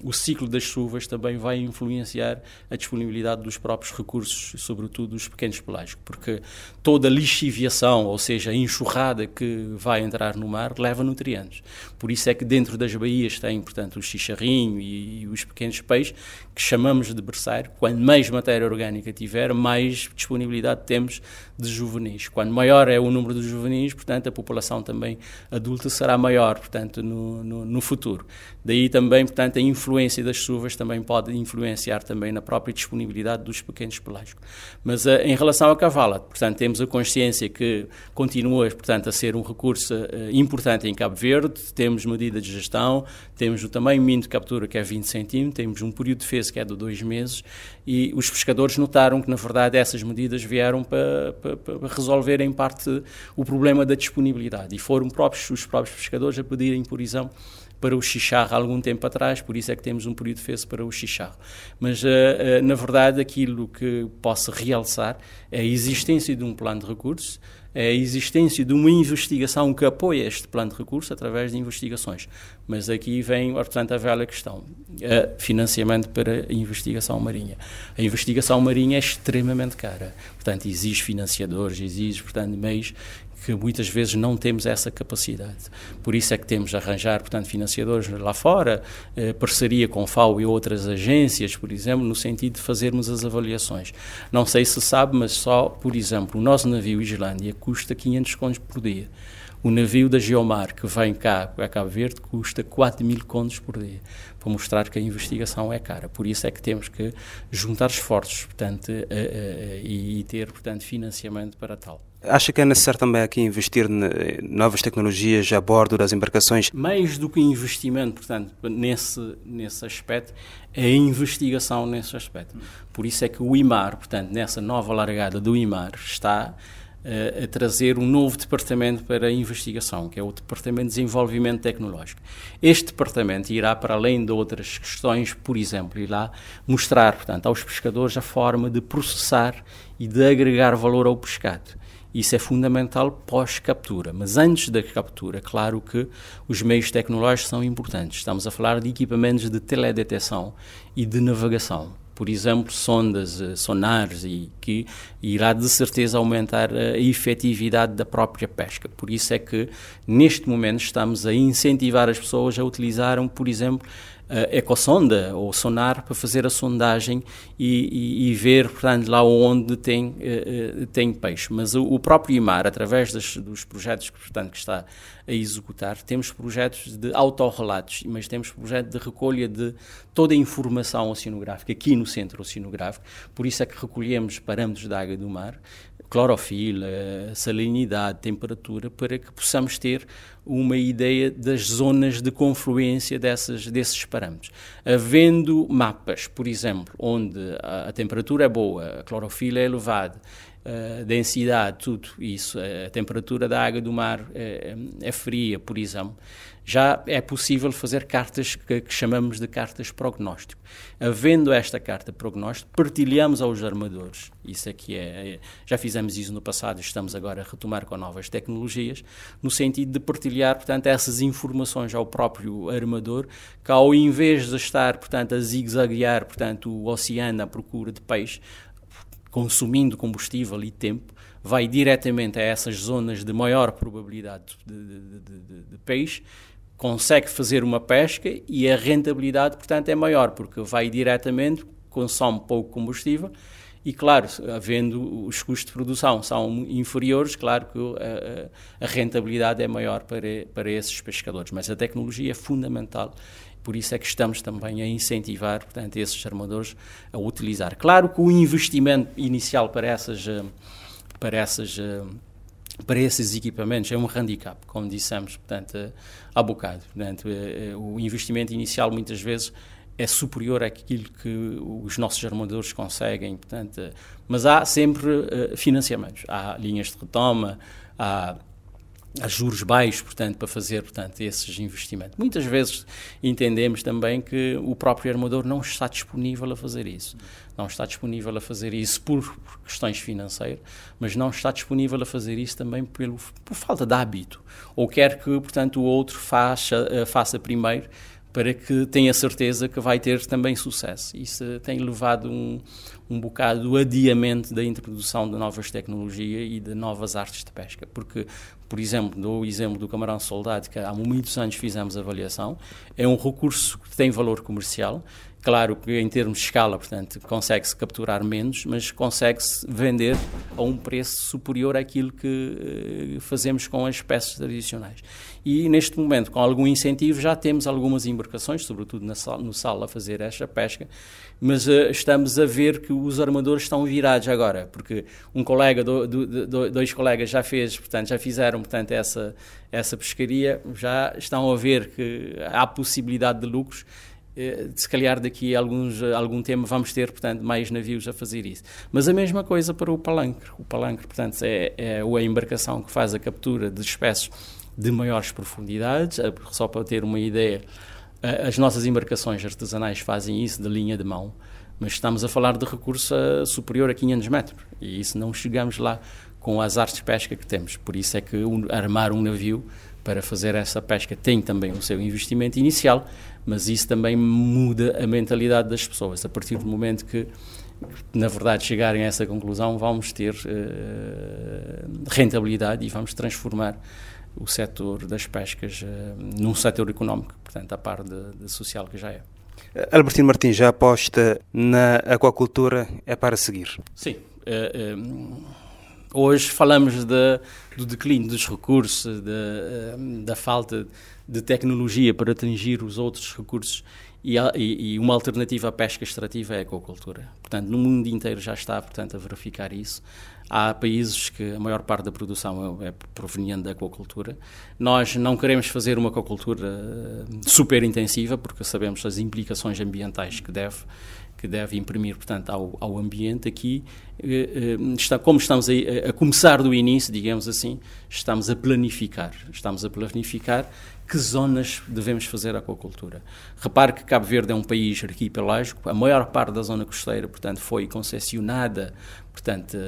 o ciclo das chuvas também vai influenciar a disponibilidade dos próprios recursos, sobretudo dos pequenos pelágicos, porque toda a lixiviação, ou seja, a enxurrada que vai entrar no mar, leva nutrientes. Por isso é que dentro das baías tem, portanto, o chicharrinho e, e os pequenos peixes, que chamamos de berçário. Quando mais matéria orgânica tiver, mais disponibilidade temos de juvenis. Quando maior é o número de juvenis, portanto, a população também adulta será maior, portanto, no, no, no, futuro. Daí também, portanto, a influência das chuvas também pode influenciar também na própria disponibilidade dos pequenos pelágicos. Mas uh, em relação à cavala, portanto, temos a consciência que continua, portanto, a ser um recurso uh, importante em Cabo Verde, temos medidas de gestão, temos o tamanho mínimo de captura que é 20 centímetros, temos um período de defesa que é de dois meses e os pescadores notaram que, na verdade, essas medidas vieram para, para, para resolver, em parte, o problema da disponibilidade. E foram próprios, os próprios pescadores a pedirem, por exemplo, para o xixarro há algum tempo atrás, por isso é que temos um período defesa para o xixarro. Mas, uh, uh, na verdade, aquilo que posso realçar é a existência de um plano de recursos, é a existência de uma investigação que apoia este plano de recursos através de investigações. Mas aqui vem, portanto, a velha questão: a financiamento para a investigação marinha. A investigação marinha é extremamente cara. Portanto, exige financiadores, exige, portanto, meios que muitas vezes não temos essa capacidade. Por isso é que temos de arranjar, portanto, financiadores lá fora, eh, parceria com FAO e outras agências, por exemplo, no sentido de fazermos as avaliações. Não sei se sabe, mas só, por exemplo, o nosso navio Islândia custa 500 contos por dia. O navio da Geomar, que vem cá a Cabo Verde, custa 4 mil contos por dia, para mostrar que a investigação é cara. Por isso é que temos que juntar esforços portanto, uh, uh, e ter portanto, financiamento para tal. Acha que é necessário também aqui investir em novas tecnologias a bordo das embarcações? Mais do que investimento, portanto, nesse, nesse aspecto, é investigação nesse aspecto. Por isso é que o IMAR, portanto, nessa nova largada do IMAR, está uh, a trazer um novo departamento para a investigação, que é o Departamento de Desenvolvimento Tecnológico. Este departamento irá, para além de outras questões, por exemplo, irá mostrar, portanto, aos pescadores a forma de processar e de agregar valor ao pescado isso é fundamental pós-captura. Mas antes da captura, claro que os meios tecnológicos são importantes. Estamos a falar de equipamentos de teledetecção e de navegação. Por exemplo, sondas, eh, sonares, e que irá de certeza aumentar a efetividade da própria pesca. Por isso é que, neste momento, estamos a incentivar as pessoas a utilizar, por exemplo, ecossonda ou sonar para fazer a sondagem e, e, e ver, portanto, lá onde tem, uh, tem peixe. Mas o, o próprio IMAR, através das, dos projetos que, portanto, que está a executar, temos projetos de autorrelatos, mas temos projeto de recolha de toda a informação oceanográfica aqui no centro oceanográfico, por isso é que recolhemos parâmetros da água do mar, clorofila, salinidade, temperatura, para que possamos ter uma ideia das zonas de confluência dessas, desses parâmetros. Havendo mapas, por exemplo, onde a, a temperatura é boa, a clorofila é elevada, a densidade, tudo isso, a temperatura da água do mar é, é fria, por exemplo, já é possível fazer cartas que, que, chamamos de cartas prognóstico. Havendo esta carta prognóstico, partilhamos aos armadores. Isso aqui é, é, já fizemos isso no passado, estamos agora a retomar com novas tecnologias, no sentido de partilhar, portanto, essas informações ao próprio armador, que ao invés de estar, portanto, a zigue-zaguear, portanto, o oceano à procura de peixe, consumindo combustível e tempo, vai diretamente a essas zonas de maior probabilidade de, de, de, de peixe consegue fazer uma pesca e a rentabilidade, portanto, é maior, porque vai diretamente, consome pouco combustível e, claro, havendo os custos de produção são inferiores, claro que a, a rentabilidade é maior para, para esses pescadores. Mas a tecnologia é fundamental, por isso é que estamos também a incentivar, portanto, esses armadores a utilizar. Claro que o investimento inicial para essas, para essas para esses equipamentos é um handicap, como dissemos portanto, há bocado. Portanto, é, é, o investimento inicial muitas vezes é superior àquilo que os nossos armadores conseguem, portanto, mas há sempre financiamentos, há linhas de retoma, há a juros baixos, portanto, para fazer, portanto, esses investimentos. Muitas vezes entendemos também que o próprio armador não está disponível a fazer isso. Não está disponível a fazer isso por questões financeiras, mas não está disponível a fazer isso também pelo, por falta de hábito. Ou quer que, portanto, o outro faça, eh, faça primeiro para que tenha certeza que vai ter também sucesso. Isso tem levado um, um bocado o adiamento da introdução de novas tecnologias e de novas artes de pesca, porque, por exemplo, dou o exemplo do camarão soldado, que há muitos anos fizemos avaliação, é um recurso que tem valor comercial, Claro que em termos de escala, portanto, consegue-se capturar menos, mas consegue-se vender a um preço superior àquilo que uh, fazemos com as espécies tradicionais. E neste momento, com algum incentivo, já temos algumas embarcações, sobretudo no sal, a fazer esta pesca, mas uh, estamos a ver que os armadores estão virados agora, porque um colega, do, do, do, dois colegas já fez, portanto, já fizeram, portanto, essa, essa pescaria, já estão a ver que há possibilidade de lucros eh, se calhar daqui a alguns, algum tempo vamos ter, portanto, mais navios a fazer isso. Mas a mesma coisa para o palancre. O palancre, portanto, é, é a embarcação que faz a captura de espécies de maiores profundidades. Eh, só para ter uma ideia, eh, as nossas embarcações artesanais fazem isso de linha de mão, mas estamos a falar de recurso superior a 500 metros. E isso não chegamos lá com as artes de pesca que temos. Por isso é que armar um navio para fazer essa pesca tem também o seu investimento inicial, mas isso também muda a mentalidade das pessoas. A partir do momento que, na verdade, chegarem a essa conclusão, vamos ter uh, rentabilidade e vamos transformar o setor das pescas uh, num setor económico, portanto, a par de, de social que já é. Albertino Martins já aposta na aquacultura, é para seguir? Sim. Uh, Hoje falamos de, do declínio dos recursos, de, eh, da falta de tecnologia para atingir os outros recursos e, e, uma alternativa à pesca extrativa é a aquacultura. Portanto, no mundo inteiro já está, portanto, a verificar isso. Há países que a maior parte da produção é, é proveniente da aquacultura. Nós não queremos fazer uma aquacultura eh, super intensiva, porque sabemos as implicações ambientais que deve que deve imprimir, portanto, ao, ao ambiente aqui, eh, eh, está, como estamos a, a, começar do início, digamos assim, estamos a planificar, estamos a planificar que zonas devemos fazer aquacultura. Repare que Cabo Verde é um país arquipelágico, a maior parte da zona costeira, portanto, foi concessionada, portanto,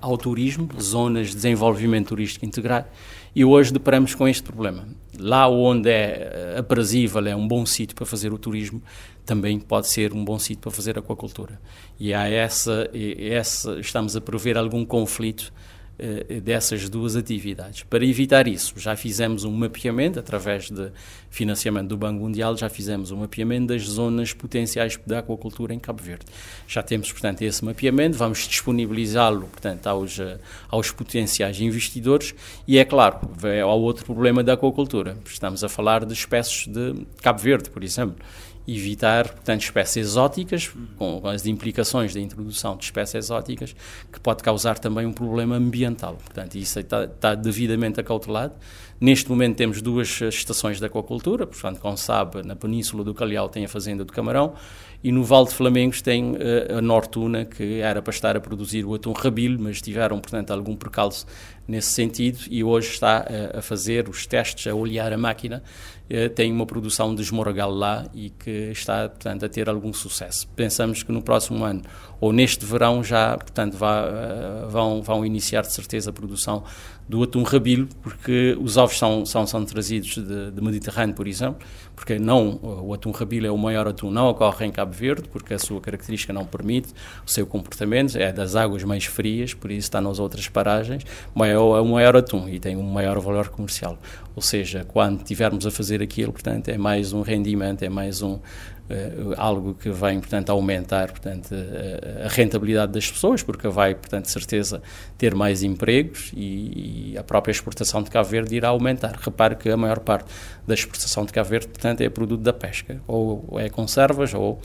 ao turismo, zonas de desenvolvimento turístico integrado, e hoje deparamos com este problema. Lá onde é aprazível, é um bom sítio para fazer o turismo, também pode ser um bom sítio para fazer aquacultura. E há essa, essa estamos a prever algum conflito eh, dessas duas atividades. Para evitar isso, já fizemos um mapeamento, através de financiamento do Banco Mundial, já fizemos um mapeamento das zonas potenciais da aquacultura em Cabo Verde. Já temos, portanto, esse mapeamento, vamos disponibilizá-lo, portanto, aos, eh, aos potenciais investidores e, é claro, há outro problema da aquacultura. Estamos a falar de espécies de Cabo Verde, por exemplo evitar, portanto, espécies exóticas, com as implicações da introdução de espécies exóticas, que pode causar também um problema ambiental. Portanto, isso está, está devidamente acautelado. Neste momento temos duas estações de aquacultura, portanto, como sabe, na Península do Calhau tem a Fazenda do Camarão e no Val de Flamengos tem uh, a Nortuna, que era para estar a produzir o atum rabilho, mas tiveram, portanto, algum percalço nesse sentido e hoje está uh, a fazer os testes, a olhar a máquina, uh, tem uma produção de esmorgal lá e que está, portanto, a ter algum sucesso. Pensamos que no próximo ano ou neste verão já, portanto, vá, vão, vão iniciar de certeza a produção do atum rabilho, porque os ovos são, são, são trazidos de, de Mediterrâneo, por exemplo, porque não, o atum rabilho é o maior atum, não ocorre em Cabo Verde, porque a sua característica não permite o seu comportamento, é das águas mais frias, por isso está nas outras paragens, é o maior atum e tem um maior valor comercial. Ou seja, quando tivermos a fazer aquilo, portanto, é mais um rendimento, é mais um, algo que vai, portanto, aumentar, portanto, a, a, rentabilidade das pessoas, porque vai, portanto, de certeza, ter mais empregos e, e, a própria exportação de Cabo Verde irá aumentar. Repare que a maior parte da exportação de Cabo Verde, portanto, é produto da pesca, ou é conservas, ou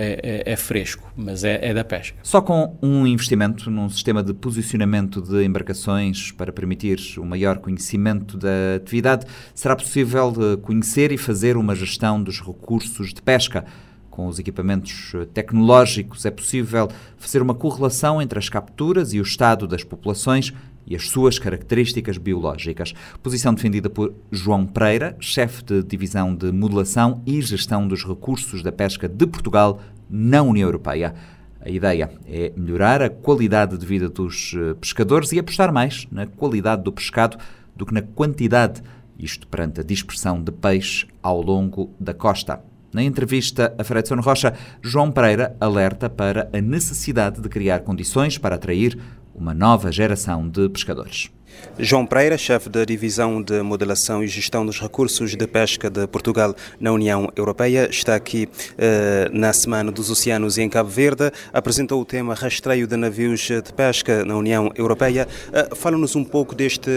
é, é, é, fresco, mas é, é, da pesca. Só com um investimento num sistema de posicionamento de embarcações para permitir o maior conhecimento da atividade, será possível eh, conhecer e fazer uma gestão dos recursos de pesca. Com os equipamentos eh, tecnológicos, é possível fazer uma correlação entre as capturas e o estado das populações e as suas características biológicas. Posição defendida por João Pereira, chefe de divisão de modelação e gestão dos recursos da pesca de Portugal na União Europeia. A ideia é melhorar a qualidade de vida dos eh, pescadores e apostar mais na qualidade do pescado do que na quantidade, isto perante a dispersão de peixe ao longo da costa. Na entrevista a Fredson Rocha, João Pereira alerta para a necessidade de criar condições para atrair uma nova geração de pescadores. João Pereira, chefe da Divisão de Modelação e Gestão dos Recursos de Pesca de Portugal na União Europeia, está aqui eh, na Semana dos Oceanos em Cabo Verde, apresentou o tema Rastreio de Navios de Pesca na União Europeia. Eh, Fala-nos um pouco deste,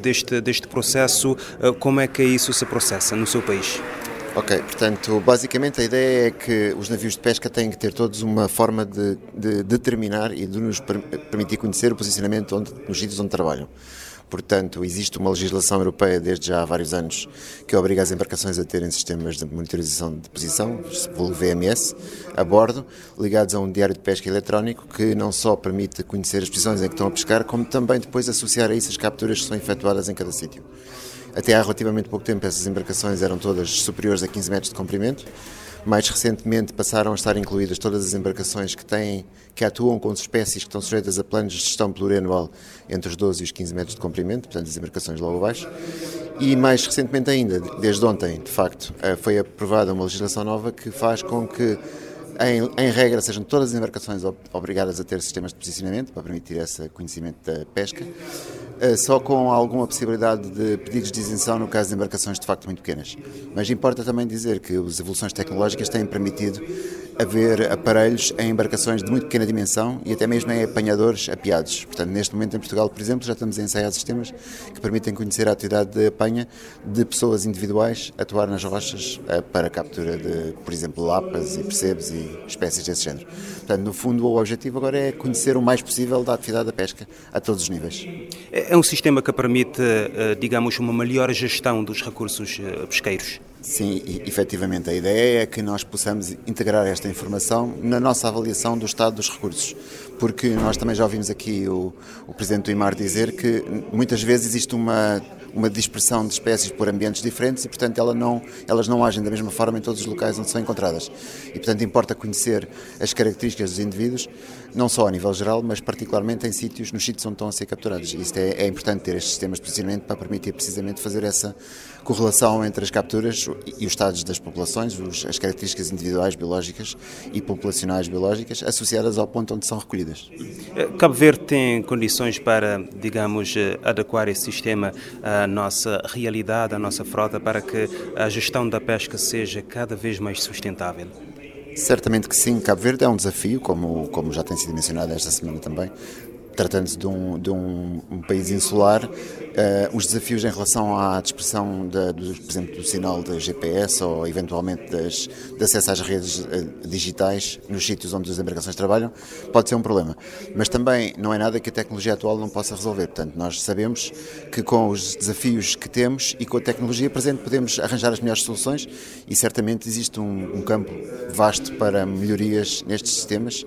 deste, deste processo, eh, como é que isso se processa no seu país? Ok, portanto, basicamente a ideia é que os navios de pesca têm que ter todos uma forma de, de determinar e de nos permitir conhecer o posicionamento onde, nos sítios onde trabalham. Portanto, existe uma legislação europeia desde já há vários anos que obriga as embarcações a terem sistemas de monitorização de posição, o VMS, a bordo, ligados a um diário de pesca eletrónico que não só permite conhecer as posições em que estão a pescar, como também depois associar a isso as capturas que são efetuadas em cada sítio. Até há relativamente pouco tempo essas embarcações eram todas superiores a 15 metros de comprimento. Mais recentemente passaram a estar incluídas todas as embarcações que têm, que atuam com espécies que estão sujeitas a planos de gestão plurianual entre os 12 e os 15 metros de comprimento, portanto as embarcações logo abaixo. E mais recentemente ainda, desde ontem, de facto, eh, foi aprovada uma legislação nova que faz com que em, em, regra, sejam todas as embarcações obrigadas a ter sistemas de posicionamento para permitir esse conhecimento da pesca, só com alguma possibilidade de pedidos de isenção no caso de embarcações de facto muito pequenas. Mas importa também dizer que as evoluções tecnológicas têm permitido haver aparelhos em embarcações de muito pequena dimensão e até mesmo em apanhadores apiados. Portanto, neste momento em Portugal, por exemplo, já estamos a ensaiar sistemas que permitem conhecer a atividade de apanha de pessoas individuais atuar nas rochas eh, para a captura de, por exemplo, lapas e percebes e espécies desse género. Portanto, no fundo, o objetivo agora é conhecer o mais possível da atividade da pesca a todos os níveis. É um sistema que permite, eh, digamos, uma melhor gestão dos recursos eh, pesqueiros? Sim, efetivamente. A ideia é que nós possamos integrar esta informação na nossa avaliação do estado dos recursos. Porque nós também já ouvimos aqui o, o Presidente do IMAR dizer que muitas vezes existe uma, uma dispersão de espécies por ambientes diferentes e, portanto, ela não, elas não agem da mesma forma em todos os locais onde são encontradas. E, portanto, importa conhecer as características dos indivíduos, não só a nível geral, mas particularmente em sítios, nos sítios onde estão a ser capturados. Isto é, é importante ter estes sistemas de para permitir precisamente fazer essa correlação entre as capturas e os estados das populações, as características individuais biológicas e populacionais biológicas associadas ao ponto onde são recolhidas. Eh, Cabo Verde tem condições para, digamos, eh, adequar esse sistema à nossa realidade, à nossa frota, para que a gestão da pesca seja cada vez mais sustentável? Certamente que sim. Cabo Verde é um desafio, como, como já tem sido mencionado esta semana também, tratando-se de, um, de um, um, país insular, uh, os desafios em relação à dispersão, da, do, por exemplo, do sinal da GPS ou eventualmente das, de acesso às redes uh, digitais nos sítios onde as embarcações trabalham, pode ser um problema. Mas também não é nada que a tecnologia atual não possa resolver. Portanto, nós sabemos que com os desafios que temos e com a tecnologia presente podemos arranjar as melhores soluções e certamente existe um, um campo vasto para melhorias nestes sistemas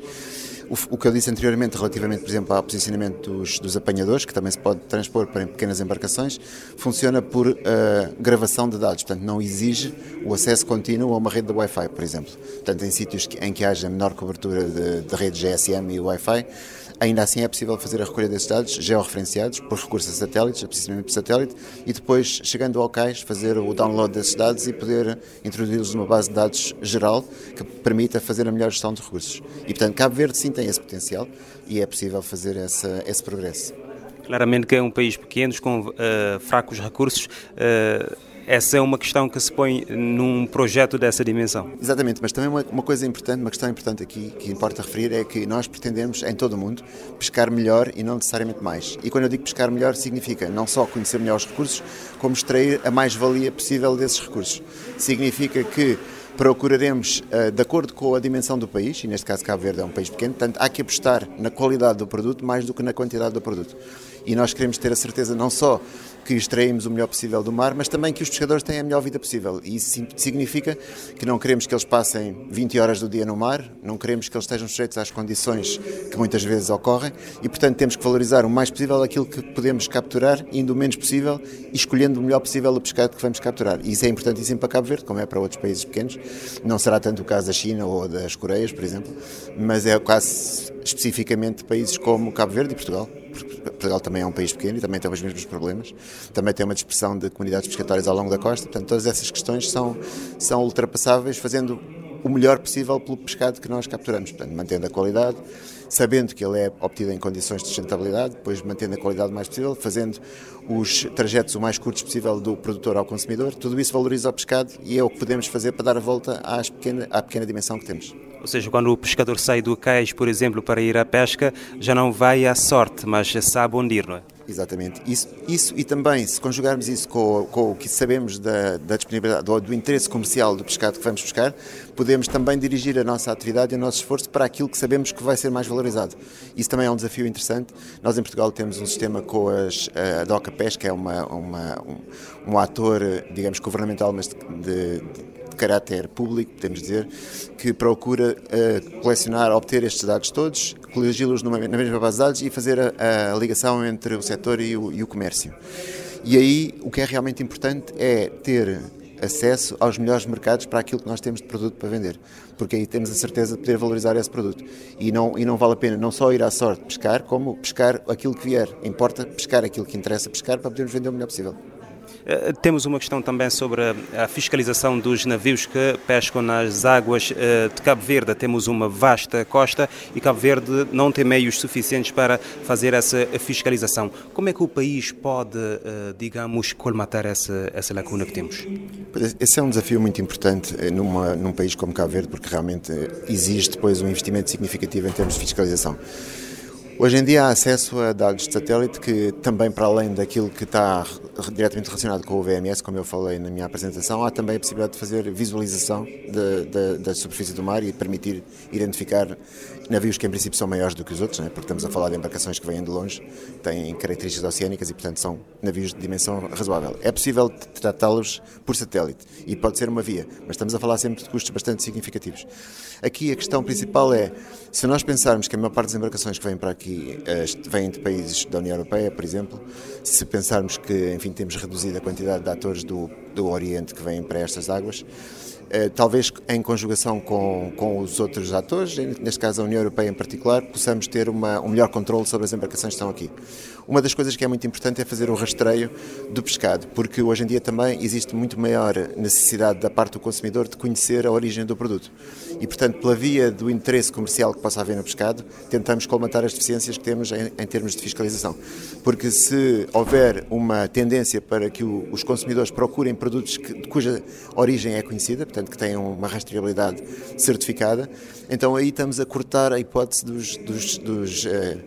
o, que eu disse anteriormente relativamente, por exemplo, ao posicionamento dos, dos apanhadores, que também se pode transpor para pequenas embarcações, funciona por uh, gravação de dados, portanto não exige o acesso contínuo a uma rede de Wi-Fi, por exemplo. Portanto, em sítios em que haja menor cobertura de, de rede GSM e Wi-Fi, Ainda assim é possível fazer a recolha desses dados georreferenciados por recurso a satélites, a posicionamento por satélite, e depois, chegando ao cais, fazer o download desses dados e poder introduzi-los numa base de dados geral que permita fazer a melhor gestão de recursos. E, portanto, Cabo Verde sim tem esse potencial e é possível fazer essa, esse progresso. Claramente que é um país pequeno, com uh, fracos recursos. Uh essa é uma questão que se põe num projeto dessa dimensão. Exatamente, mas também uma, uma coisa importante, uma questão importante aqui que importa referir é que nós pretendemos, em todo o mundo, pescar melhor e não necessariamente mais. E quando eu digo pescar melhor, significa não só conhecer melhor os recursos, como extrair a mais-valia possível desses recursos. Significa que procuraremos, eh, de acordo com a dimensão do país, e neste caso Cabo Verde é um país pequeno, portanto há que apostar na qualidade do produto mais do que na quantidade do produto. E nós queremos ter a certeza não só que extraímos o melhor possível do mar, mas também que os pescadores têm a melhor vida possível. E isso significa que não queremos que eles passem 20 horas do dia no mar, não queremos que eles estejam sujeitos às condições que muitas vezes ocorrem e, portanto, temos que valorizar o mais possível aquilo que podemos capturar, indo o menos possível e escolhendo o melhor possível o pescado que vamos capturar. E isso é importantíssimo para Cabo Verde, como é para outros países pequenos. Não será tanto o caso da China ou das Coreias, por exemplo, mas é o caso especificamente de países como Cabo Verde e Portugal. Portugal também é um país pequeno e também tem os mesmos problemas. Também tem uma dispersão de comunidades pescatórias ao longo da costa. Portanto, todas essas questões são, são ultrapassáveis fazendo o melhor possível pelo pescado que nós capturamos. Portanto, mantendo a qualidade, sabendo que ele é obtido em condições de sustentabilidade, depois mantendo a qualidade o mais possível, fazendo os trajetos o mais curtos possível do produtor ao consumidor. Tudo isso valoriza o pescado e é o que podemos fazer para dar a volta pequena, à pequena dimensão que temos. Ou seja, quando o pescador sai do cais, por exemplo, para ir à pesca, já não vai à sorte, mas sabe onde ir, não é? Exatamente. Isso, isso e também, se conjugarmos isso com, com o que sabemos da, da disponibilidade, do, do, interesse comercial do pescado que vamos pescar, podemos também dirigir a nossa atividade e o nosso esforço para aquilo que sabemos que vai ser mais valorizado. Isso também é um desafio interessante. Nós em Portugal temos um sistema com as, a DOCA Pesca, é uma, uma um, um ator, digamos, governamental, mas de, de caráter público, podemos dizer, que procura uh, colecionar, obter estes dados todos, colegi-los na mesma base de dados e fazer a, a ligação entre o setor e o, e o comércio. E aí o que é realmente importante é ter acesso aos melhores mercados para aquilo que nós temos de produto para vender, porque aí temos a certeza de poder valorizar esse produto. E não, e não vale a pena não só ir à sorte pescar, como pescar aquilo que vier. Importa pescar aquilo que interessa pescar para podermos vender o melhor possível. Eh, temos uma questão também sobre a fiscalização dos navios que pescam nas águas eh, de Cabo Verde. Temos uma vasta costa e Cabo Verde não tem meios suficientes para fazer essa fiscalização. Como é que o país pode, eh, digamos, colmatar essa, essa lacuna que temos? Esse é um desafio muito importante numa, num país como Cabo Verde, porque realmente exige depois um investimento significativo em termos de fiscalização. Hoje em dia há acesso a dados de satélite que também para além daquilo que está diretamente relacionado com o VMS, como eu falei na minha apresentação, há também a possibilidade de fazer visualização de, de, da superfície do mar e permitir identificar navios que em princípio são maiores do que os outros, né? porque estamos a falar de embarcações que vêm de longe, têm características oceânicas e portanto são navios de dimensão razoável. É possível tratá-los por satélite e pode ser uma via, mas estamos a falar sempre de custos bastante significativos. Aqui a questão principal é, se nós pensarmos que a maior parte das embarcações que vêm para aqui vêm de países da União Europeia, por exemplo, se pensarmos que, enfim, temos reduzido a quantidade de atores do, do Oriente que vêm para estas águas, eh, talvez em conjugação com, com os outros atores, neste caso a União Europeia em particular, possamos ter uma, um melhor controle sobre as embarcações que estão aqui. Uma das coisas que é muito importante é fazer o rastreio do pescado, porque hoje em dia também existe muito maior necessidade da parte do consumidor de conhecer a origem do produto. E, portanto, pela via do interesse comercial que possa haver no pescado, tentamos colmatar as deficiências que temos em, em termos de fiscalização. Porque se houver uma tendência para que o, os consumidores procurem produtos que, cuja origem é conhecida, portanto que tenham uma rastreabilidade certificada, então aí estamos a cortar a hipótese dos, dos, dos, eh,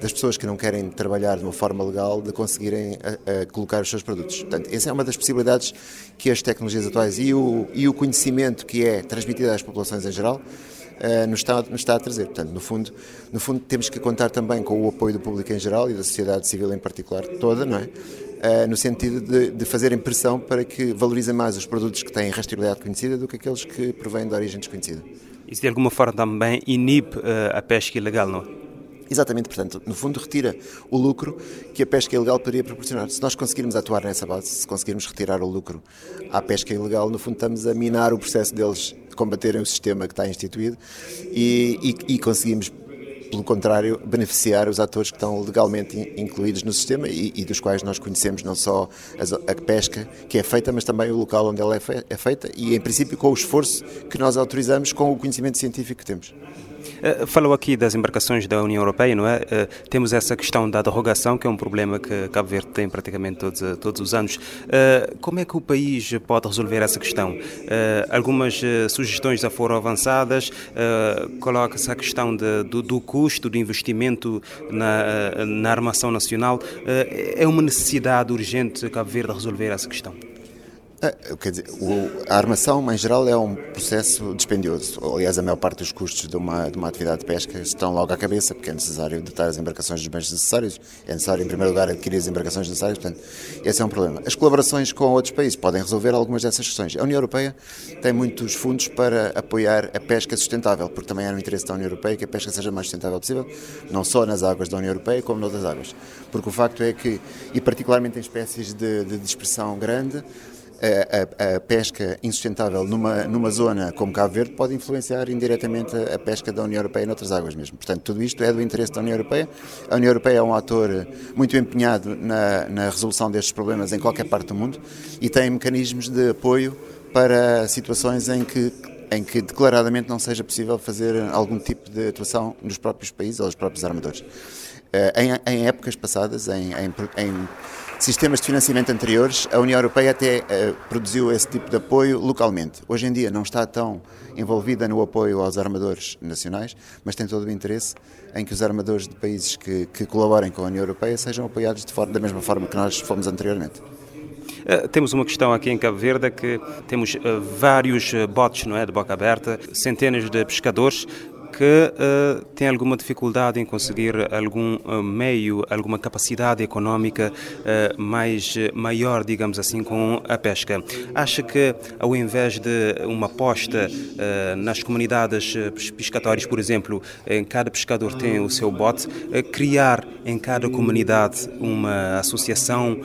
das pessoas que não querem trabalhar de uma forma legal de conseguirem a, a colocar os seus produtos. Portanto, essa é uma das possibilidades que as tecnologias atuais e o, e o conhecimento que é transmitido às populações em geral nos, está, nos está a trazer. Portanto, no fundo, no fundo, temos que contar também com o apoio do público em geral e da sociedade civil em particular toda, não é? Uh, no sentido de, de fazerem pressão para que valorizem mais os produtos que têm rastreabilidade conhecida do que aqueles que provêm de origem desconhecida. Isso de alguma forma também inibe uh, a pesca ilegal, não é? Exatamente, portanto, no fundo retira o lucro que a pesca ilegal poderia proporcionar. Se nós conseguirmos atuar nessa base, se conseguirmos retirar o lucro à pesca ilegal, no fundo estamos a minar o processo deles de combaterem o sistema que está instituído e, e, e conseguimos pelo contrário, beneficiar os atores que estão legalmente incluídos no sistema e, e dos quais nós conhecemos não só a, a, pesca que é feita, mas também o local onde ela é, é feita e, em princípio, com o esforço que nós autorizamos com o conhecimento científico que temos. Uh, falou aqui das embarcações da União Europeia, não é? Uh, temos essa questão da derrogação, que é um problema que Cabo Verde tem praticamente todos, todos os anos. Como é que o país pode resolver essa questão? algumas sugestões já foram avançadas, coloca-se a questão de, do, do, custo do investimento na, na armação nacional. é uma necessidade urgente Cabo Verde resolver essa questão? Quer dizer, o, a armação, em geral, é um processo dispendioso. Aliás, a maior parte dos custos de uma, de uma atividade de pesca estão logo à cabeça, porque é necessário dotar as embarcações dos bens necessários, é necessário, em primeiro lugar, adquirir as embarcações necessárias, portanto, esse é um problema. As colaborações com outros países podem resolver algumas dessas questões. A União Europeia tem muitos fundos para apoiar a pesca sustentável, porque também é no interesse da União Europeia que a pesca seja mais sustentável possível, não só nas águas da União Europeia, como noutras águas. Porque o facto é que, e particularmente em espécies de, de dispersão grande, a, a, pesca insustentável numa, numa zona como Cabo Verde pode influenciar indiretamente a, a, pesca da União Europeia noutras águas mesmo. Portanto, tudo isto é do interesse da União Europeia. A União Europeia é um ator muito empenhado na, na resolução destes problemas em qualquer parte do mundo e tem mecanismos de apoio para situações em que em que declaradamente não seja possível fazer algum tipo de atuação nos próprios países ou nos próprios armadores. Eh, em, em épocas passadas, em, em, em sistemas de financiamento anteriores, a União Europeia até uh, produziu esse tipo de apoio localmente. Hoje em dia não está tão envolvida no apoio aos armadores nacionais, mas tem todo o interesse em que os armadores de países que, que colaborem com a União Europeia sejam apoiados forma, da mesma forma que nós fomos anteriormente. Uh, temos uma questão aqui em Cabo Verde que temos uh, vários botes não é, de boca aberta, centenas de pescadores que uh, tem alguma dificuldade em conseguir algum uh, meio, alguma capacidade económica uh, mais maior, digamos assim, com a pesca. Acha que, ao invés de uma aposta nas comunidades pescatórias, por exemplo, em cada pescador tem o seu bote, criar em cada comunidade uma associação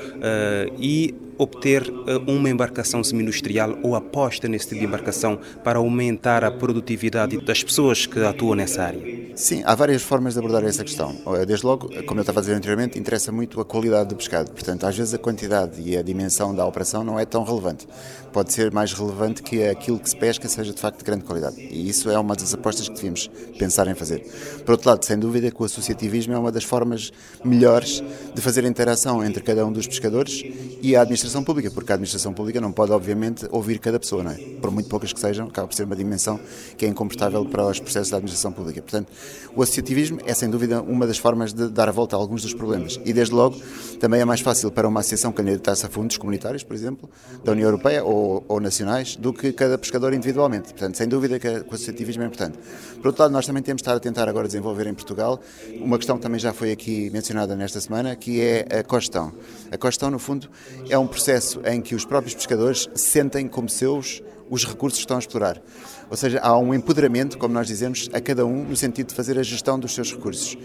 e obter uh, uma embarcação semi-industrial ou aposta nesse tipo de embarcação para aumentar a produtividade das pessoas que atuam nessa área? Sim, há várias formas de abordar essa questão. Desde logo, como eu estava a dizer anteriormente, interessa muito a qualidade do pescado. Portanto, às vezes a quantidade e a dimensão da operação não é tão relevante. Pode ser mais relevante que aquilo que se pesca seja de facto de grande qualidade. E isso é uma das apostas que devíamos pensar em fazer. Por outro lado, sem dúvida que o associativismo é uma das formas melhores de fazer interação entre cada um dos pescadores e a administração pública, porque a administração pública não pode, obviamente, ouvir cada pessoa, não é? Por muito poucas que sejam, acaba por ser uma dimensão que é incomportável para os processos da administração pública. Portanto, o associativismo é, sem dúvida, uma das formas de dar a volta a alguns dos problemas. E, desde logo, também é mais fácil para uma associação candidatar-se a fundos comunitários, por exemplo, da União Europeia ou, ou, nacionais, do que cada pescador individualmente. Portanto, sem dúvida que o associativismo é importante. Por outro lado, nós também temos estar a tentar agora desenvolver em Portugal uma questão que também já foi aqui mencionada nesta semana, que é a costão. A costão, no fundo, é um processo em que os próprios pescadores sentem como seus os recursos que estão a explorar. Ou seja, há um empoderamento, como nós dizemos, a cada um no sentido de fazer a gestão dos seus recursos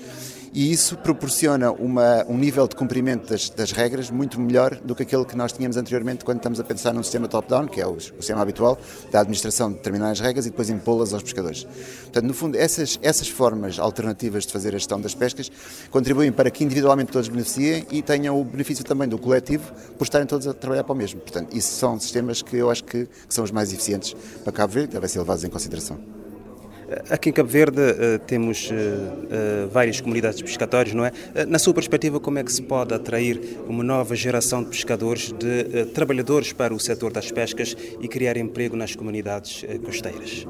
e isso proporciona uma, um nível de cumprimento das, das, regras muito melhor do que aquele que nós tínhamos anteriormente quando estamos a pensar num sistema top-down, que é o, o, sistema habitual da administração de determinar as regras e depois impô-las aos pescadores. Portanto, no fundo, essas, essas formas alternativas de fazer a gestão das pescas contribuem para que individualmente todos beneficiem e tenham o benefício também do coletivo por estarem todos a trabalhar para o mesmo. Portanto, isso são sistemas que eu acho que, que são os mais eficientes para Cabo Verde, devem ser levados em consideração. Aqui em Cabo Verde uh, temos uh, uh, várias comunidades pescatórias, não é? na sua perspectiva, como é que se pode atrair uma nova geração de pescadores, de trabalhadores para o setor das pescas e criar emprego nas comunidades costeiras?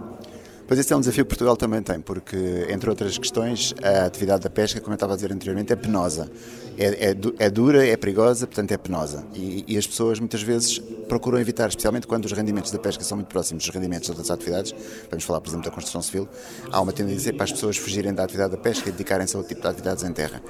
Pois esse é um desafio que Portugal também tem, porque, entre outras questões, a atividade da pesca, como eu estava a dizer anteriormente, é penosa. É, é, é dura, é perigosa, portanto é penosa. E, e, as pessoas muitas vezes procuram evitar, especialmente quando os rendimentos da pesca são muito próximos dos rendimentos de outras atividades. Vamos falar, por exemplo, da construção civil. Há uma tendência para as pessoas fugirem da atividade da pesca e dedicarem-se a outro tipo de atividades em terra.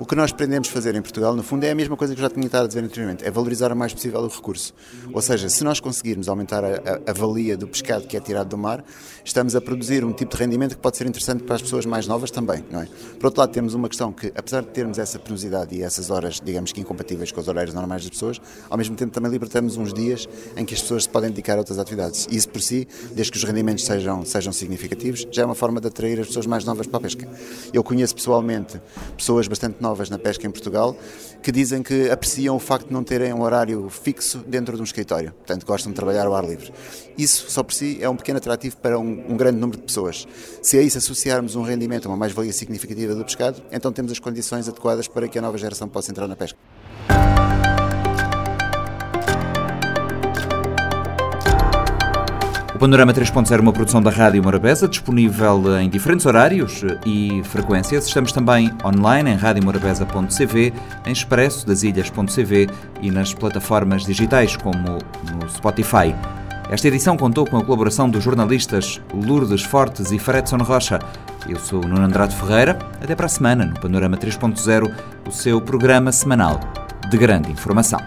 O que nós pretendemos fazer em Portugal, no fundo, é a mesma coisa que eu já tinha estado a dizer anteriormente, é valorizar o mais possível o recurso. Ou seja, se nós conseguirmos aumentar a, a, a valia do pescado que é tirado do mar, estamos a produzir um tipo de rendimento que pode ser interessante para as pessoas mais novas também, não é? Por outro lado, temos uma questão que, apesar de termos essa penosidade e essas horas, digamos que incompatíveis com os horários normais das pessoas, ao mesmo tempo também libertamos uns dias em que as pessoas se podem dedicar a outras atividades. Isso por si, desde que os rendimentos sejam, sejam significativos, já é uma forma de atrair as pessoas mais novas para a pesca. Eu conheço pessoalmente pessoas bastante novas na pesca em Portugal que dizem que apreciam o facto de não terem um horário fixo dentro de um escritório, portanto gostam de trabalhar ao ar livre. Isso só por si é um pequeno atrativo para um, um grande número de pessoas. Se a isso associarmos um rendimento, uma mais-valia significativa do pescado, então temos as condições adequadas para que a nova geração possa entrar na pesca. O Panorama 3.0 é uma produção da Rádio Morabeza, disponível em diferentes horários e frequências. Estamos também online em radiomorabeza.cv, em expresso das ilhas.cv e nas plataformas digitais como no Spotify. Esta edição contou com a colaboração dos jornalistas Lourdes Fortes e Fredson Rocha. Eu sou o Nuno Andrade Ferreira. Até para a semana no Panorama 3.0, o seu programa semanal de grande informação.